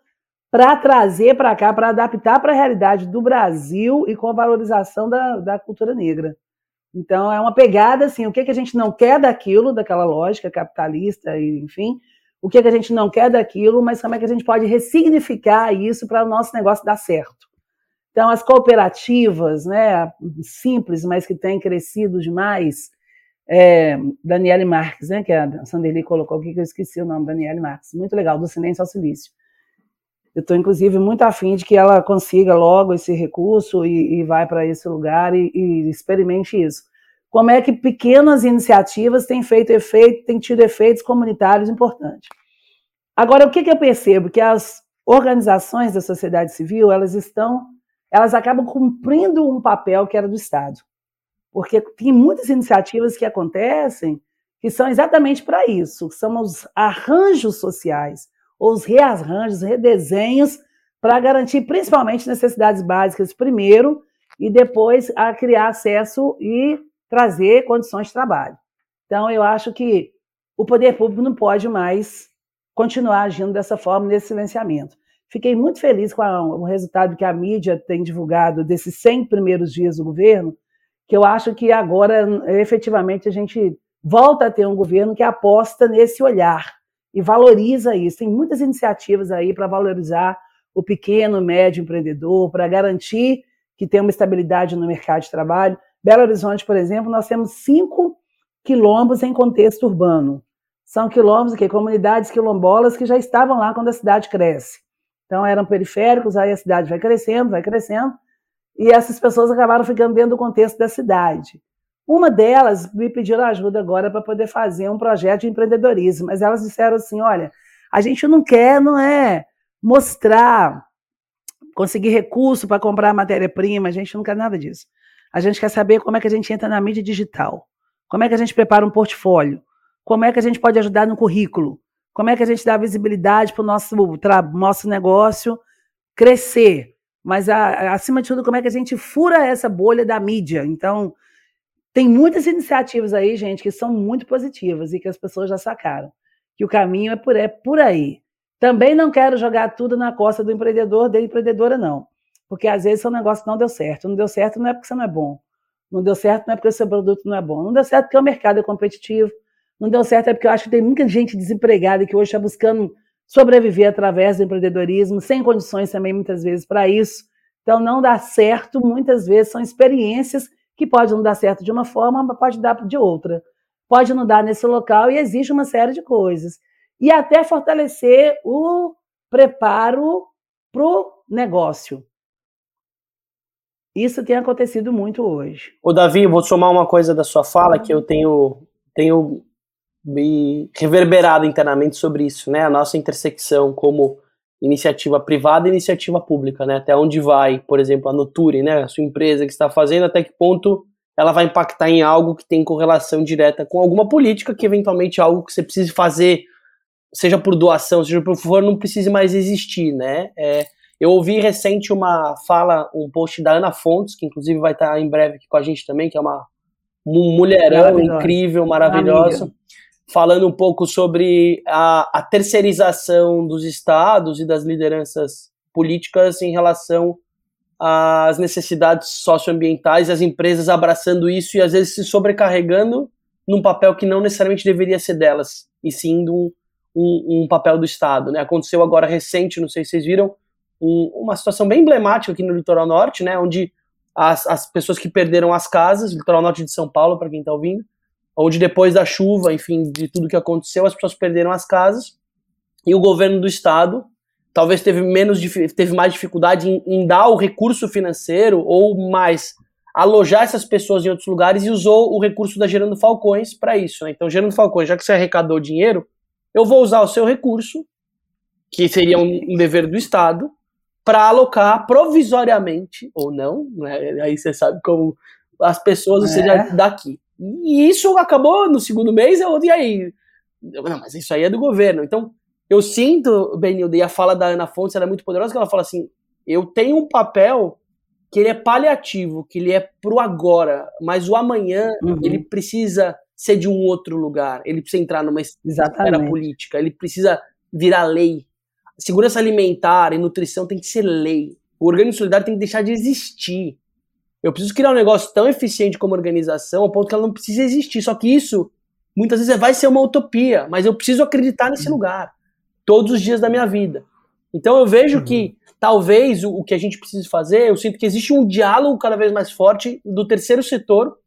para trazer para cá, para adaptar para a realidade do Brasil e com a valorização da, da cultura negra. Então, é uma pegada assim: o que, que a gente não quer daquilo, daquela lógica capitalista, e, enfim, o que, que a gente não quer daquilo, mas como é que a gente pode ressignificar isso para o nosso negócio dar certo. Então, as cooperativas, né, simples, mas que têm crescido demais, é, Daniele Marques, né, que a Sanderli colocou aqui, que eu esqueci o nome, Daniele Marques, muito legal, do Silêncio ao Silício. Eu estou, inclusive, muito afim de que ela consiga logo esse recurso e, e vai para esse lugar e, e, experimente isso. Como é que pequenas iniciativas têm feito efeito, têm tido efeitos comunitários importantes. Agora, o que, que eu percebo? Que as organizações da sociedade civil, elas estão, elas acabam cumprindo um papel que era do Estado. Porque tem muitas iniciativas que acontecem que são exatamente para isso, são os arranjos sociais, ou os rearranjos, redesenhos, para garantir principalmente necessidades básicas primeiro, e depois a criar acesso e trazer condições de trabalho. Então, eu acho que o poder público não pode mais continuar agindo dessa forma, nesse silenciamento. Fiquei muito feliz com a, o resultado que a mídia tem divulgado desses 100 primeiros dias do governo, que eu acho que agora, efetivamente, a gente volta a ter um governo que aposta nesse olhar e valoriza isso. Tem muitas iniciativas aí para valorizar o pequeno, médio empreendedor, para garantir que tem uma estabilidade no mercado de trabalho. Belo Horizonte, por exemplo, nós temos cinco quilombos em contexto urbano. São quilombos, que comunidades quilombolas que já estavam lá quando a cidade cresce. Então eram periféricos, aí a cidade vai crescendo, vai crescendo, e essas pessoas acabaram ficando dentro do contexto da cidade. Uma delas me pediu ajuda agora para poder fazer um projeto de empreendedorismo, mas elas disseram assim: olha, a gente não quer, não é mostrar, conseguir recurso para comprar matéria-prima, a gente não quer nada disso. A gente quer saber como é que a gente entra na mídia digital, como é que a gente prepara um portfólio, como é que a gente pode ajudar no currículo, como é que a gente dá visibilidade para o nosso, nosso negócio crescer, mas a, acima de tudo, como é que a gente fura essa bolha da mídia. Então, tem muitas iniciativas aí, gente, que são muito positivas e que as pessoas já sacaram. Que o caminho é por, é por aí. Também não quero jogar tudo na costa do empreendedor, da empreendedora, não. Porque às vezes seu negócio não deu certo. Não deu certo não é porque você não é bom. Não deu certo não é porque seu produto não é bom. Não deu certo porque o mercado é competitivo. Não deu certo é porque eu acho que tem muita gente desempregada que hoje está buscando sobreviver através do empreendedorismo, sem condições também, muitas vezes, para isso. Então, não dá certo, muitas vezes, são experiências que pode não dar certo de uma forma, mas pode dar de outra. Pode não dar nesse local e existe uma série de coisas. E até fortalecer o preparo para o negócio. Isso tem acontecido muito hoje. Ô, Davi, vou somar uma coisa da sua fala que eu tenho, tenho me reverberado internamente sobre isso, né? A nossa intersecção como iniciativa privada e iniciativa pública, né? Até onde vai, por exemplo, a Noture, né? A sua empresa que está fazendo, até que ponto ela vai impactar em algo que tem correlação direta com alguma política que eventualmente é algo que você precise fazer, seja por doação, seja por favor, não precise mais existir, né? É, eu ouvi recente uma fala, um post da Ana Fontes, que inclusive vai estar em breve aqui com a gente também, que é uma mulherão incrível, maravilhosa falando um pouco sobre a, a, terceirização dos estados e das lideranças políticas em relação às necessidades socioambientais, as empresas abraçando isso e às vezes se sobrecarregando num papel que não necessariamente deveria ser delas, e sim um, um, um papel do Estado. Né? Aconteceu agora recente, não sei se vocês viram, um, uma situação bem emblemática aqui no litoral norte, né, onde as, as pessoas que perderam as casas, litoral norte de São Paulo, para quem está ouvindo, onde depois da chuva, enfim, de tudo que aconteceu, as pessoas perderam as casas e o governo do estado talvez teve menos teve mais dificuldade em, em dar o recurso financeiro ou mais alojar essas pessoas em outros lugares e usou o recurso da Gerando Falcões para isso. Né? Então, Gerando Falcões, já que você arrecadou dinheiro, eu vou usar o seu recurso, que seria um, um dever do Estado, para alocar provisoriamente, ou não, né? aí você sabe como as pessoas, ou seja, é. daqui. E isso acabou no segundo mês, eu, e aí? Não, mas isso aí é do governo. Então, eu sinto, Benildo, e a fala da Ana Fontes era é muito poderosa, que ela fala assim, eu tenho um papel que ele é paliativo, que ele é pro agora, mas o amanhã uhum. ele precisa ser de um outro lugar, ele precisa entrar numa esfera política, ele precisa virar lei. Segurança alimentar e nutrição tem que ser lei. O organismo solidário tem que deixar de existir. Eu preciso criar um negócio tão eficiente como organização, ao ponto que ela não precisa existir. Só que isso, muitas vezes, vai ser uma utopia, mas eu preciso acreditar nesse uhum. lugar, todos os dias da minha vida. Então eu vejo uhum. que talvez o, o, que a gente precisa fazer, eu sinto que existe um diálogo cada vez mais forte do terceiro setor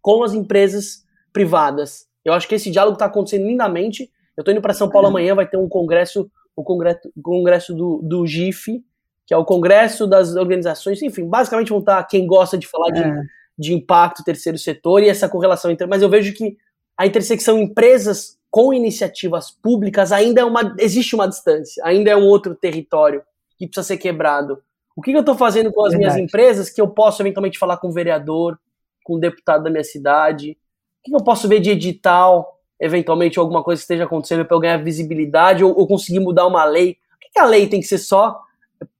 com as empresas privadas. Eu acho que esse diálogo está acontecendo lindamente. Eu estou indo para São Paulo uhum. amanhã, vai ter um congresso, o congresso, congresso do, do GIF, que é o congresso das organizações, enfim, basicamente vão estar quem gosta de falar de, é. de impacto, terceiro setor e essa correlação entre. Mas eu vejo que a intersecção empresas com iniciativas públicas ainda é uma. existe uma distância, ainda é um outro território que precisa ser quebrado. O que, eu estou fazendo com as Verdade. minhas empresas que eu posso eventualmente falar com o vereador, com o deputado da minha cidade? O que, que eu posso ver de edital, eventualmente alguma coisa que esteja acontecendo para eu ganhar visibilidade ou, ou, conseguir mudar uma lei? Por que, que a lei tem que ser só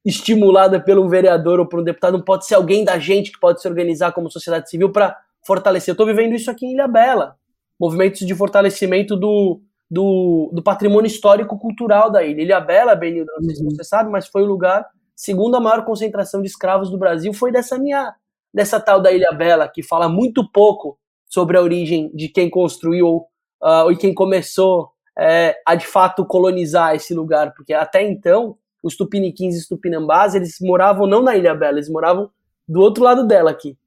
estimulada pelo vereador ou por um deputado? Não pode ser alguém da gente que pode se organizar como sociedade civil para fortalecer. Eu estou vivendo isso aqui em Ilha Bela. Movimentos de fortalecimento do, do, do patrimônio histórico-cultural da ilha. Ilha Bela, Benildo, não sei se uhum. você sabe, mas foi o lugar, segundo a maior concentração de escravos do Brasil, foi dessa minha, dessa tal da Ilha Bela, que fala muito pouco sobre a origem de quem construiu uh, e quem começou é, a de fato colonizar esse lugar, porque até então os tupiniquins e os tupinambás, eles moravam não na Ilha Bela, eles moravam do outro lado dela aqui.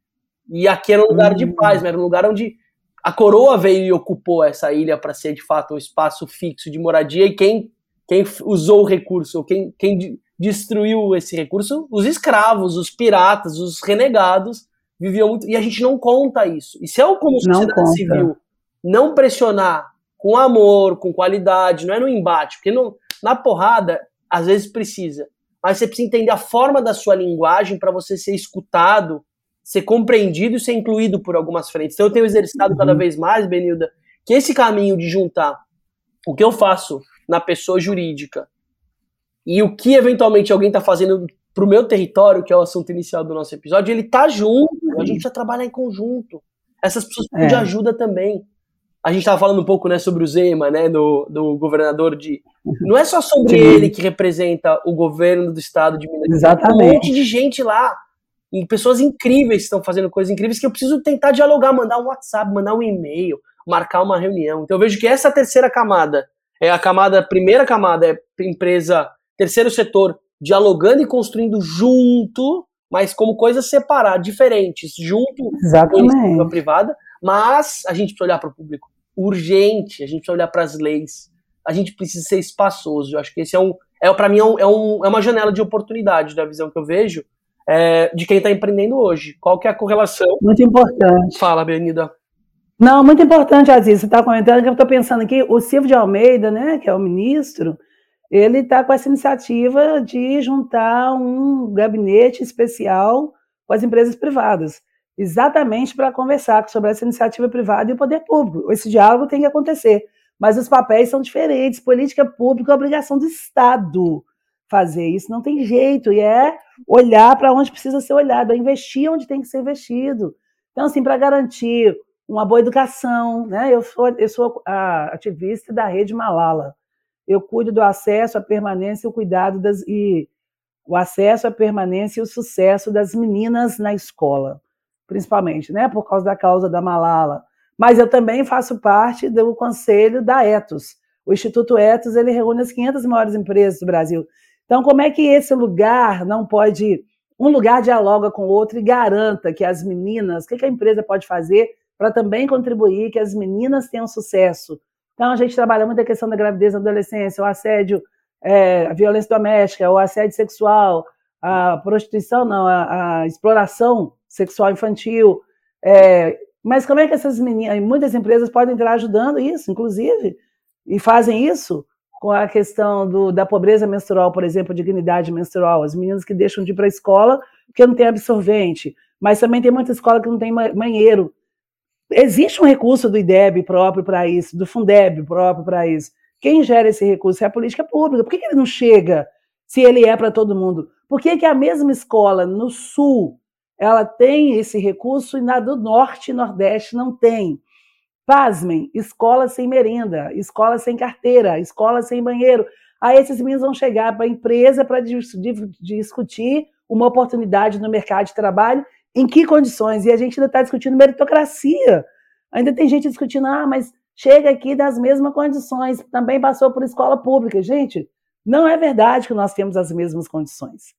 E aqui era um lugar de hum. paz, era um lugar onde a coroa veio e ocupou essa ilha para ser de fato um espaço fixo de moradia e quem, quem usou o recurso, quem, quem destruiu esse recurso, os escravos, os piratas, os renegados viviam muito e a gente não conta isso. E se eu como sociedade civil não pressionar com amor, com qualidade, não é no embate, porque no, na porrada às vezes precisa, mas você precisa entender a forma da sua linguagem para você ser escutado ser compreendido e ser incluído por algumas frentes. Então eu tenho exercitado uhum. cada vez mais, Benilda, que esse caminho de juntar o que eu faço na pessoa jurídica e o que eventualmente alguém está fazendo para o meu território, que é o assunto inicial do nosso episódio, ele tá junto, a gente precisa trabalhar em conjunto. Essas pessoas precisam é. de ajuda também. A gente estava falando um pouco né, sobre o Zema, né, do, do governador de. Não é só sobre Sim. ele que representa o governo do estado de Minas Gerais. Tem um monte de gente lá e pessoas incríveis estão fazendo coisas incríveis que eu preciso tentar dialogar, mandar um WhatsApp, mandar um e-mail, marcar uma reunião. Então eu vejo que essa terceira camada é a camada, a primeira camada é empresa, terceiro setor dialogando e construindo junto, mas como coisas separadas, diferentes, junto com a privada, mas a gente precisa olhar para o público urgente, a gente precisa olhar para as leis, a gente precisa ser espaçoso. Eu acho que esse é um, é para mim é, um, é, um, é uma janela de oportunidade da visão que eu vejo é, de quem está empreendendo hoje. Qual que é a correlação? Muito importante. Fala, Benida. Não, muito importante, Aziz. Você está comentando que eu estou pensando aqui, o Silvio de Almeida, né, que é o ministro, ele está com essa iniciativa de juntar um gabinete especial com as empresas privadas, exatamente para conversar sobre essa iniciativa privada e o poder público. Esse diálogo tem que acontecer, mas os papéis são diferentes. Política pública é obrigação do Estado fazer isso, não tem jeito, e é olhar para onde precisa ser olhado, é investir onde tem que ser investido. Então, assim, para garantir uma boa educação, né? Eu sou, eu sou ativista da rede Malala. Eu cuido do acesso, a permanência e o cuidado das e o acesso, a permanência e o sucesso das meninas na escola, principalmente, né? Por causa da causa da Malala. Mas eu também faço parte do conselho da Etos. O Instituto Etos ele reúne as 500 maiores empresas do Brasil. Então, como é que esse lugar não pode. Um lugar dialoga com o outro e garanta que as meninas. O que a empresa pode fazer para também contribuir que as meninas tenham sucesso? Então, a gente trabalha muito a questão da gravidez na adolescência, o assédio é, a violência doméstica, o assédio sexual, a prostituição, não, a, a exploração sexual infantil. É, mas como é que essas meninas, muitas empresas podem estar ajudando isso, inclusive, e fazem isso com a questão do, da pobreza menstrual, por exemplo, dignidade menstrual, as meninas que deixam de ir para a escola porque não tem absorvente, mas também tem muita escola que não tem banheiro. Existe um recurso do IDEB próprio para isso, do Fundeb próprio para isso. Quem gera esse recurso é a política pública. Por que, que ele não chega se ele é para todo mundo? Por que, que a mesma escola no Sul ela tem esse recurso e na do Norte e Nordeste não tem? Pasmem, escola sem merenda, escola sem carteira, escola sem banheiro. Aí esses meninos vão chegar para a empresa para discutir uma oportunidade no mercado de trabalho, em que condições? E a gente ainda está discutindo meritocracia. Ainda tem gente discutindo, ah, mas chega aqui das mesmas condições, também passou por escola pública. Gente, não é verdade que nós temos as mesmas condições.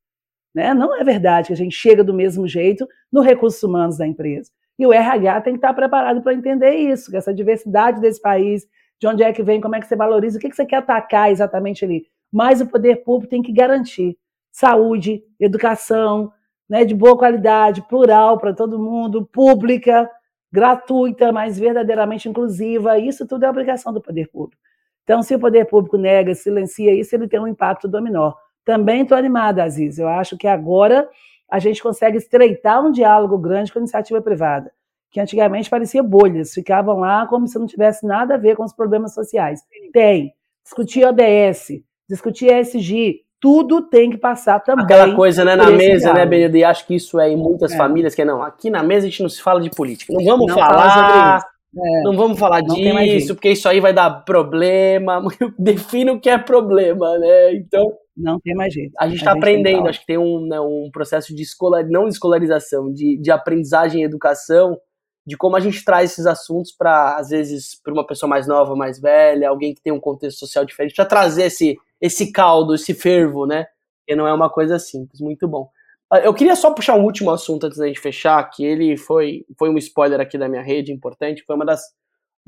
Né? Não é verdade que a gente chega do mesmo jeito no recursos humanos da empresa. E o RH tem que estar preparado para entender isso, essa diversidade desse país, de onde é que vem, como é que você valoriza, o que, que você quer atacar exatamente ali. Mas o poder público tem que garantir saúde, educação, né, de boa qualidade, plural para todo mundo, pública, gratuita, mas verdadeiramente inclusiva. Isso tudo é obrigação do poder público. Então, se o poder público nega, silencia isso, ele tem um impacto dominó. Também estou animada, Aziz. Eu acho que agora a gente consegue estreitar um diálogo grande com a iniciativa privada, que antigamente parecia bolhas, ficavam lá como se não tivesse nada a ver com os problemas sociais. Tem. Discutir ODS, discutir ESG, tudo tem que passar também. Aquela coisa, né, na mesa, né, Benedito? E acho que isso é em muitas é. famílias, que é, não, aqui na mesa a gente não se fala de política. Não vamos não falar. É. Não vamos falar não disso, porque isso aí vai dar problema. Defina o que é problema, né? Então. Não tem mais jeito. A gente está aprendendo, acho que tem um, né, um processo de escola, não de escolarização, de, de aprendizagem e educação, de como a gente traz esses assuntos para, às vezes, para uma pessoa mais nova, mais velha, alguém que tem um contexto social diferente, para trazer esse, esse caldo, esse fervo, né? Que não é uma coisa simples. Muito bom. Ah, eu queria só puxar um último assunto antes da gente fechar, que ele foi, foi um spoiler aqui da minha rede, importante, foi uma das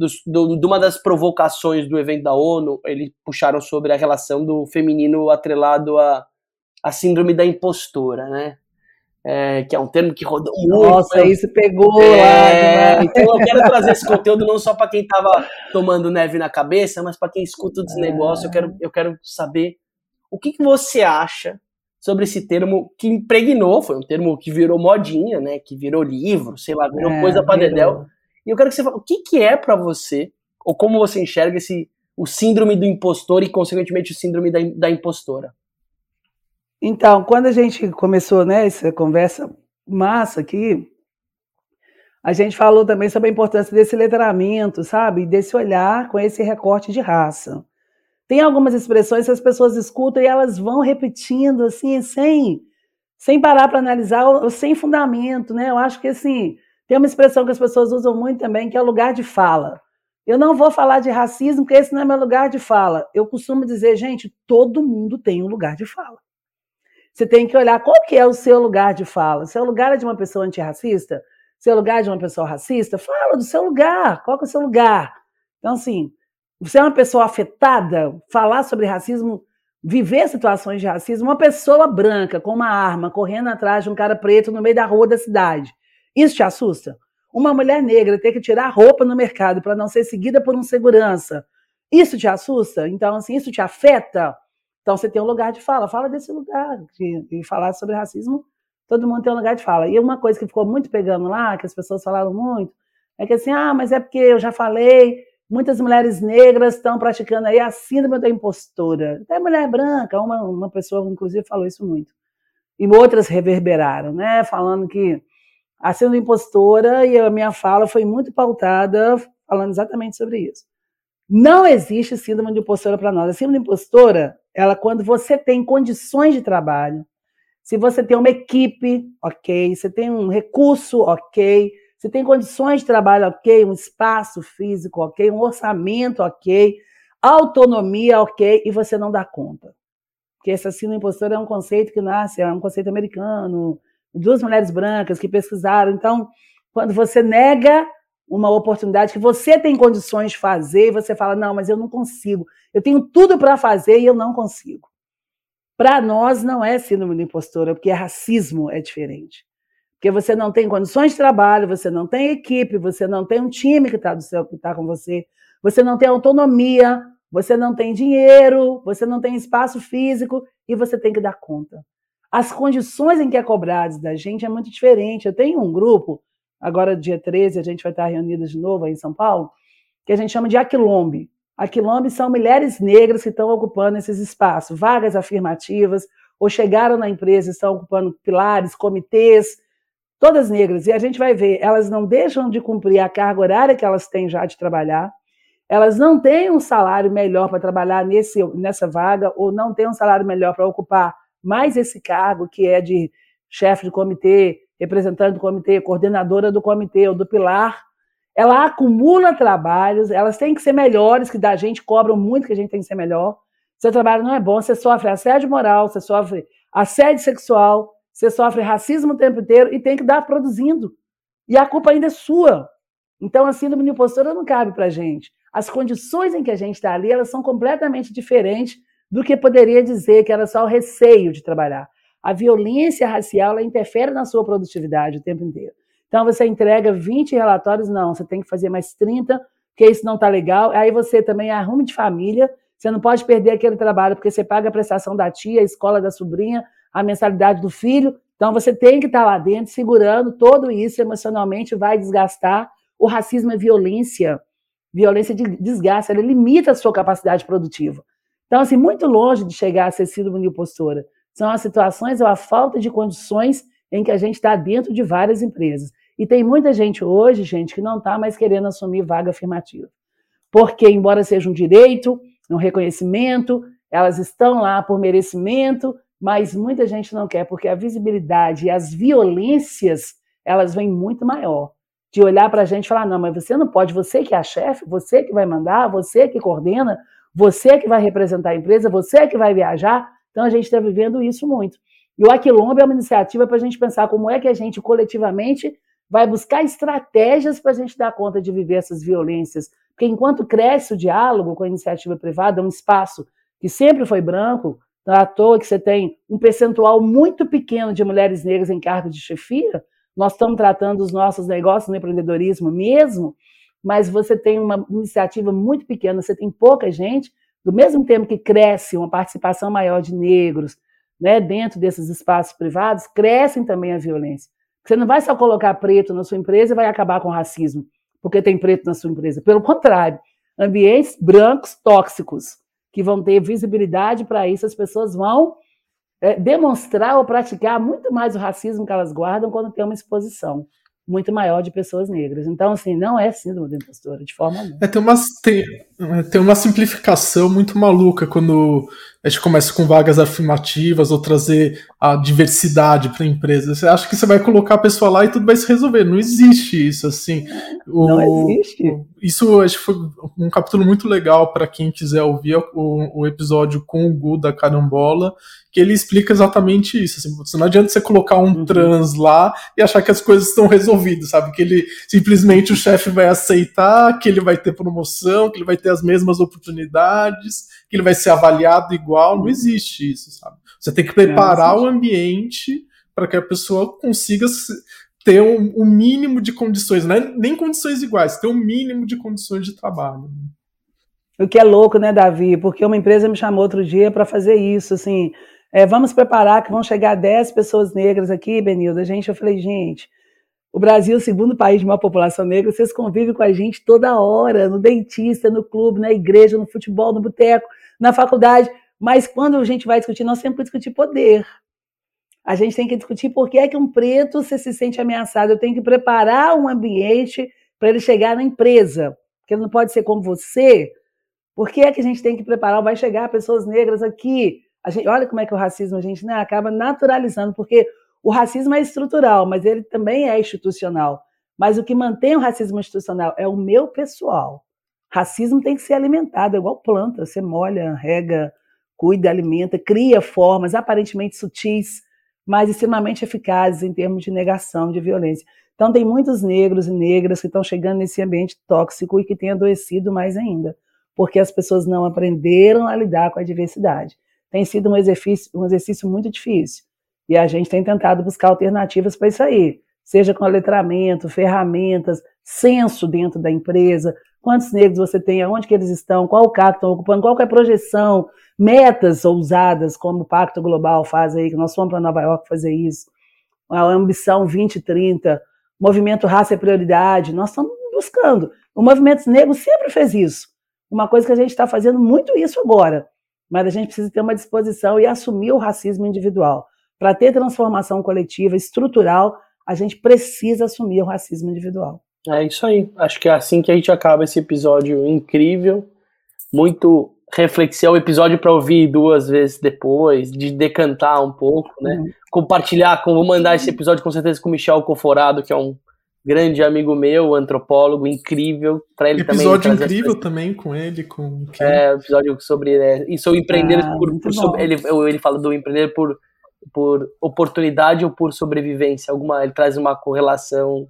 dos, do, de uma das provocações do evento da ONU, eles puxaram sobre a relação do feminino atrelado à, à síndrome da impostora, né? É, que é um termo que rodou muito. Nossa, isso pegou é, lá, Então eu quero trazer esse conteúdo não só para quem estava tomando neve na cabeça, mas para quem escuta o negócio. Eu quero, eu quero saber o que, que você acha sobre esse termo que impregnou, foi um termo que virou modinha, né? Que virou livro, sei lá, virou é, coisa para dedéu. E eu quero que você fale o que, que é para você, ou como você enxerga esse o síndrome do impostor e, consequentemente, o síndrome da, da impostora. Então, quando a gente começou né, essa conversa massa aqui, a gente falou também sobre a importância desse letramento, sabe? Desse olhar com esse recorte de raça. Tem algumas expressões que as pessoas escutam e elas vão repetindo assim, sem, sem parar para analisar, ou, ou, sem fundamento, né? Eu acho que assim, tem uma expressão que as pessoas usam muito também, que é o lugar de fala. Eu não vou falar de racismo, porque esse não é meu lugar de fala. Eu costumo dizer, gente, todo mundo tem um lugar de fala. Você tem que olhar qual que é o seu lugar de fala. Seu lugar é de uma pessoa antirracista? Seu lugar é de uma pessoa racista? Fala do seu lugar. Qual que é o seu lugar? Então, assim, você é uma pessoa afetada, falar sobre racismo, viver situações de racismo, uma pessoa branca com uma arma correndo atrás de um cara preto no meio da rua da cidade. Isso te assusta? Uma mulher negra ter que tirar roupa no mercado para não ser seguida por um segurança. Isso te assusta? Então, assim, isso te afeta? Então você tem um lugar de fala, fala desse lugar, de, de falar sobre racismo, todo mundo tem um lugar de fala. E uma coisa que ficou muito pegando lá, que as pessoas falaram muito, é que assim, ah, mas é porque eu já falei, muitas mulheres negras estão praticando aí a síndrome da impostora. Até mulher branca, uma, uma pessoa, inclusive, falou isso muito. E outras reverberaram, né? Falando que a síndrome da impostora e a minha fala foi muito pautada falando exatamente sobre isso. Não existe síndrome de impostora para nós. A síndrome de impostora ela quando você tem condições de trabalho, se você tem uma equipe, ok, você tem um recurso, ok, você tem condições de trabalho, ok, um espaço físico, ok, um orçamento, ok, autonomia, ok, e você não dá conta. Porque esse assino impostor é um conceito que nasce, é um conceito americano, duas mulheres brancas que pesquisaram. Então, quando você nega uma oportunidade que você tem condições de fazer e você fala: não, mas eu não consigo. Eu tenho tudo para fazer e eu não consigo. Para nós não é síndrome do impostora, porque racismo é diferente. Porque você não tem condições de trabalho, você não tem equipe, você não tem um time que está tá com você, você não tem autonomia, você não tem dinheiro, você não tem espaço físico e você tem que dar conta. As condições em que é cobrado da gente é muito diferente. Eu tenho um grupo agora dia 13 a gente vai estar reunidas de novo aí em São Paulo, que a gente chama de Aquilombe. Aquilombe são mulheres negras que estão ocupando esses espaços, vagas afirmativas, ou chegaram na empresa, estão ocupando pilares, comitês, todas negras. E a gente vai ver, elas não deixam de cumprir a carga horária que elas têm já de trabalhar, elas não têm um salário melhor para trabalhar nesse, nessa vaga, ou não têm um salário melhor para ocupar mais esse cargo, que é de chefe de comitê, representante do comitê, coordenadora do comitê ou do pilar, ela acumula trabalhos, elas têm que ser melhores, que da gente cobram muito que a gente tem que ser melhor. Seu trabalho não é bom, você sofre assédio moral, você sofre assédio sexual, você sofre racismo o tempo inteiro e tem que dar produzindo. E a culpa ainda é sua. Então, a síndrome de impostora não cabe para gente. As condições em que a gente está ali, elas são completamente diferentes do que poderia dizer que era só o receio de trabalhar. A violência racial ela interfere na sua produtividade o tempo inteiro. Então você entrega 20 relatórios, não, você tem que fazer mais 30, porque isso não está legal. Aí você também arruma de família, você não pode perder aquele trabalho, porque você paga a prestação da tia, a escola da sobrinha, a mensalidade do filho. Então você tem que estar lá dentro segurando todo isso emocionalmente, vai desgastar. O racismo é violência. Violência de desgaste, ela limita a sua capacidade produtiva. Então, assim, muito longe de chegar a ser síndrome de impostora. São as situações ou a falta de condições em que a gente está dentro de várias empresas. E tem muita gente hoje, gente, que não está mais querendo assumir vaga afirmativa. Porque, embora seja um direito, um reconhecimento, elas estão lá por merecimento, mas muita gente não quer, porque a visibilidade e as violências, elas vêm muito maior. De olhar para a gente e falar, não, mas você não pode, você que é a chefe, você que vai mandar, você que coordena, você que vai representar a empresa, você que vai viajar, então a gente está vivendo isso muito. E o Aquilombo é uma iniciativa para a gente pensar como é que a gente coletivamente vai buscar estratégias para a gente dar conta de viver essas violências. Porque enquanto cresce o diálogo com a iniciativa privada, é um espaço que sempre foi branco, não é à toa que você tem um percentual muito pequeno de mulheres negras em cargos de chefia, nós estamos tratando os nossos negócios no empreendedorismo mesmo, mas você tem uma iniciativa muito pequena, você tem pouca gente, do mesmo tempo que cresce uma participação maior de negros né, dentro desses espaços privados, crescem também a violência. Você não vai só colocar preto na sua empresa e vai acabar com o racismo, porque tem preto na sua empresa. Pelo contrário, ambientes brancos tóxicos, que vão ter visibilidade para isso, as pessoas vão é, demonstrar ou praticar muito mais o racismo que elas guardam quando tem uma exposição muito maior de pessoas negras. Então, assim, não é síndrome da impostora, de forma alguma. É, tem, uma, tem, é, tem uma simplificação muito maluca quando a gente começa com vagas afirmativas ou trazer a diversidade para a empresa. Você acha que você vai colocar a pessoa lá e tudo vai se resolver. Não existe isso, assim. O, não existe. Isso acho que foi um capítulo muito legal para quem quiser ouvir o, o, episódio com o Gu da Carambola, que ele explica exatamente isso. Assim, não adianta você colocar um uhum. trans lá e achar que as coisas estão resolvidas, sabe? Que ele simplesmente o chefe vai aceitar, que ele vai ter promoção, que ele vai ter as mesmas oportunidades, que ele vai ser avaliado igual. Não existe isso, sabe? Você tem que preparar o ambiente para que a pessoa consiga ter um, um, mínimo de condições, não é nem condições iguais, ter um mínimo de condições de trabalho. O que é louco, né, Davi? Porque uma empresa me chamou outro dia para fazer isso, assim, é, vamos preparar que vão chegar 10 pessoas negras aqui, Benilda. Gente, eu falei, gente, o Brasil, o segundo país de maior população negra, vocês convivem com a gente toda hora, no dentista, no clube, na igreja, no futebol, no boteco, na faculdade. Mas quando a gente vai discutir, nós sempre discutir poder. A gente tem que discutir por que é que um preto se, se sente ameaçado. Eu tenho que preparar um ambiente para ele chegar na empresa. Porque ele não pode ser como você. Por que é que a gente tem que preparar? Vai chegar pessoas negras aqui. A gente, olha como é que o racismo a gente né, acaba naturalizando, porque o racismo é estrutural, mas ele também é institucional. Mas o que mantém o racismo institucional é o meu pessoal. Racismo tem que ser alimentado, é igual planta. Você molha, rega, cuida, alimenta, cria formas aparentemente sutis, mas extremamente eficazes em termos de negação de violência. Então, tem muitos negros e negras que estão chegando nesse ambiente tóxico e que têm adoecido mais ainda, porque as pessoas não aprenderam a lidar com a diversidade. Tem sido um exercício, um exercício muito difícil. E a gente tem tentado buscar alternativas para isso aí, seja com letramento, ferramentas, censo dentro da empresa, quantos negros você tem, aonde que eles estão, qual o cargo estão ocupando, qual é a projeção, metas ousadas, como o Pacto Global faz aí, que nós fomos para Nova York fazer isso, a ambição 2030, movimento raça é prioridade, nós estamos buscando. O movimento negro sempre fez isso. Uma coisa que a gente está fazendo muito isso agora, mas a gente precisa ter uma disposição e assumir o racismo individual. Para ter transformação coletiva, estrutural, a gente precisa assumir o racismo individual. É isso aí. Acho que é assim que a gente acaba esse episódio incrível, muito reflexivo, episódio para ouvir duas vezes depois, de decantar um pouco, né? Uhum. Compartilhar, com, vou mandar esse episódio com certeza com o Michel Conforado, que é um grande amigo meu, antropólogo incrível, para ele episódio também. Episódio incrível também com ele, com É, episódio sobre é, e sou empreender ah, por, por sobre, ele ele fala do empreender por por oportunidade ou por sobrevivência, alguma ele traz uma correlação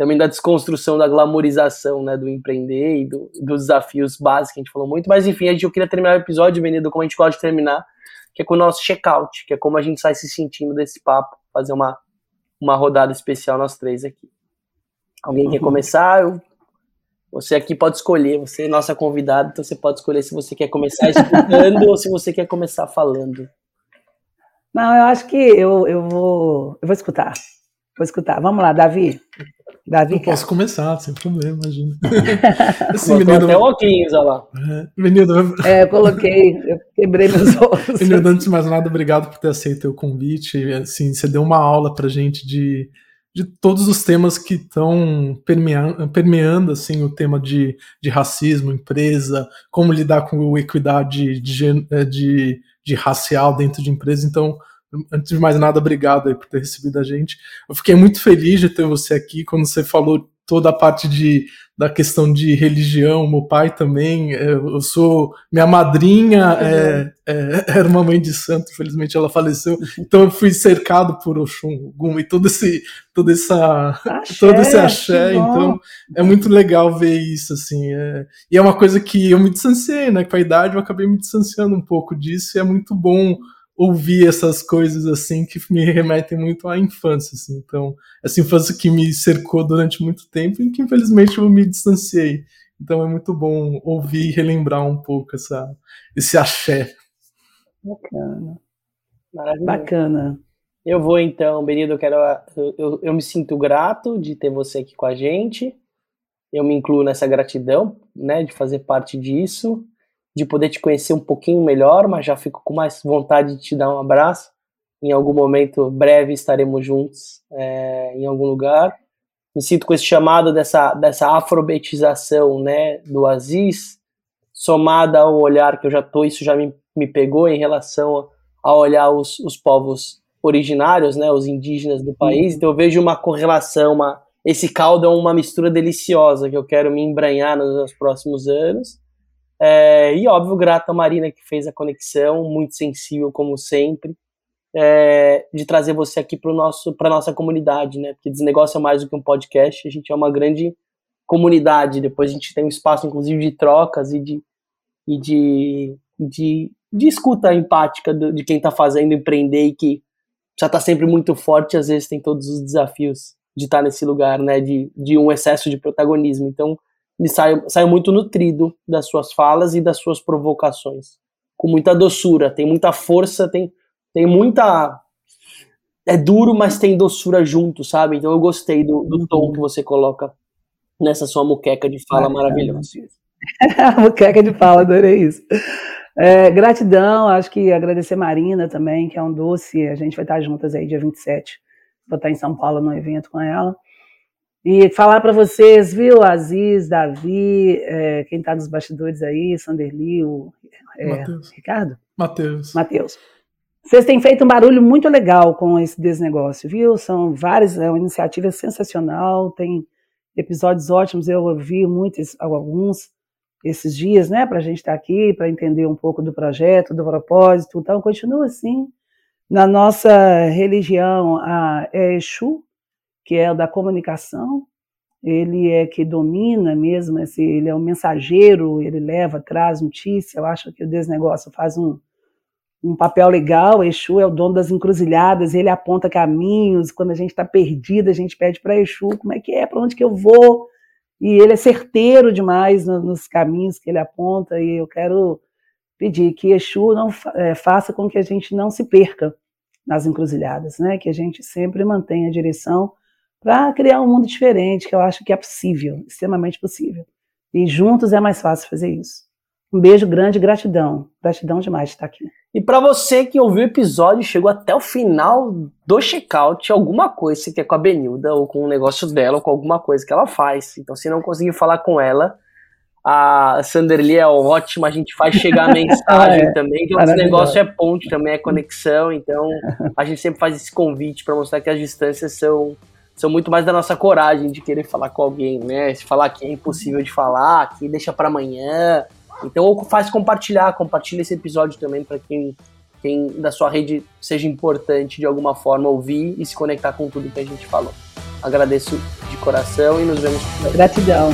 também da desconstrução, da glamorização, né, do empreender e do, dos desafios básicos que a gente falou muito. Mas enfim, a gente, eu queria terminar o episódio, Benito, como a gente gosta de terminar, que é com o nosso check-out, que é como a gente sai se sentindo desse papo, fazer uma, uma rodada especial nós três aqui. Alguém uhum. quer começar? Eu, você aqui pode escolher, você é nossa convidada, então você pode escolher se você quer começar escutando ou se você quer começar falando. Não, eu acho que eu, eu, vou, eu vou escutar. Vou escutar. Vamos lá, Davi. Davi, eu posso começar, sem problema, imagina. Esse menino... até óculos, olha lá. É, menino... é, eu coloquei, eu quebrei meus óculos. Menino, antes de mais nada, obrigado por ter aceito o convite. Assim, você deu uma aula pra gente de, de todos os temas que estão permeando, permeando assim, o tema de, de racismo, empresa, como lidar com equidade de, é, de, de racial dentro de empresa. Então, antes de mais nada, obrigado aí por ter recebido a gente. Eu fiquei muito feliz de ter você aqui. Quando você falou toda a parte de, da questão de religião, meu pai também, é, eu sou, minha madrinha é, é, era uma mãe de santo, felizmente ela faleceu, então eu fui cercado por Oxum, Gum e todo esse, todo essa, axé, todo esse axé, então é muito legal ver isso, assim, é, e é uma coisa que eu me distanciei, né, com a idade eu acabei me distanciando um pouco disso, e é muito bom ouvir essas coisas assim que me remetem muito à infância, assim. Então, essa infância que me cercou durante muito tempo e que infelizmente eu me distanciei. Então é muito bom ouvir e relembrar um pouco essa, esse axé. Bacana. Maravilha. Bacana. Eu vou então, Benito, eu quero. Eu, eu, eu, me sinto grato de ter você aqui com a gente. Eu me incluo nessa gratidão, né, de fazer parte disso de poder te conhecer um pouquinho melhor, mas já fico com mais vontade de te dar um abraço. Em algum momento breve estaremos juntos é, em algum lugar. Me sinto com esse chamado dessa, dessa afrobetização né, do Aziz, somada ao olhar que eu já tô, isso já me, me pegou em relação a, a olhar os, os povos originários, né, os indígenas do país. Uhum. Então eu vejo uma correlação, uma, esse caldo é uma mistura deliciosa que eu quero me embranhar nos, nos próximos anos. É, e óbvio, grato a Marina que fez a conexão, muito sensível como sempre, é, de trazer você aqui para nosso para nossa comunidade, né? Porque Desnegócio é mais do que um podcast, a gente é uma grande comunidade. Depois a gente tem um espaço, inclusive, de trocas e de, e de, de, de escuta empática de quem está fazendo empreender e que já está sempre muito forte, às vezes tem todos os desafios de estar tá nesse lugar, né? De, de um excesso de protagonismo. Então, me saio, muito nutrido das suas falas e das suas provocações. Com muita doçura, tem muita força, tem, tem muita. É duro, mas tem doçura junto, sabe? Então eu gostei do, do tom que você coloca nessa sua muqueca de fala ah, maravilhosa. muqueca de fala, adorei isso. É, gratidão, acho que agradecer Marina também, que é um doce. A gente vai estar juntas aí dia 27. Vou estar em São Paulo no evento com ela. E falar para vocês, viu, Aziz, Davi, é, quem está nos bastidores aí, Sanderli, o é, Ricardo? Matheus. Matheus. Vocês têm feito um barulho muito legal com esse desnegócio, viu? São várias, é uma iniciativa sensacional, tem episódios ótimos, eu ouvi muitos, alguns esses dias, né, para a gente estar tá aqui, para entender um pouco do projeto, do propósito, então continua assim. Na nossa religião, a é Exu, que é o da comunicação. Ele é que domina mesmo, esse, ele é o mensageiro, ele leva, traz notícia. Eu acho que o desnegócio faz um, um papel legal. Exu é o dono das encruzilhadas, ele aponta caminhos. Quando a gente está perdida, a gente pede para Exu como é que é, para onde que eu vou. E ele é certeiro demais no, nos caminhos que ele aponta. E eu quero pedir que Exu não é, faça com que a gente não se perca nas encruzilhadas, né? Que a gente sempre mantenha a direção para criar um mundo diferente, que eu acho que é possível, extremamente possível. E juntos é mais fácil fazer isso. Um beijo grande, gratidão. Gratidão demais de estar aqui. E para você que ouviu o episódio e chegou até o final do checkout, alguma coisa você quer com a Benilda, ou com o negócio dela, ou com alguma coisa que ela faz. Então, se não conseguir falar com ela, a Sanderly é ótima, a gente faz chegar a mensagem é, também, que o negócio é ponte também, é conexão, então a gente sempre faz esse convite para mostrar que as distâncias são, são muito mais da nossa coragem de querer falar com alguém, né? Se falar que é impossível de falar, que deixa para amanhã. Então, ou faz compartilhar, compartilha esse episódio também para quem, quem da sua rede seja importante de alguma forma ouvir e se conectar com tudo que a gente falou. Agradeço de coração e nos vemos. Gratidão.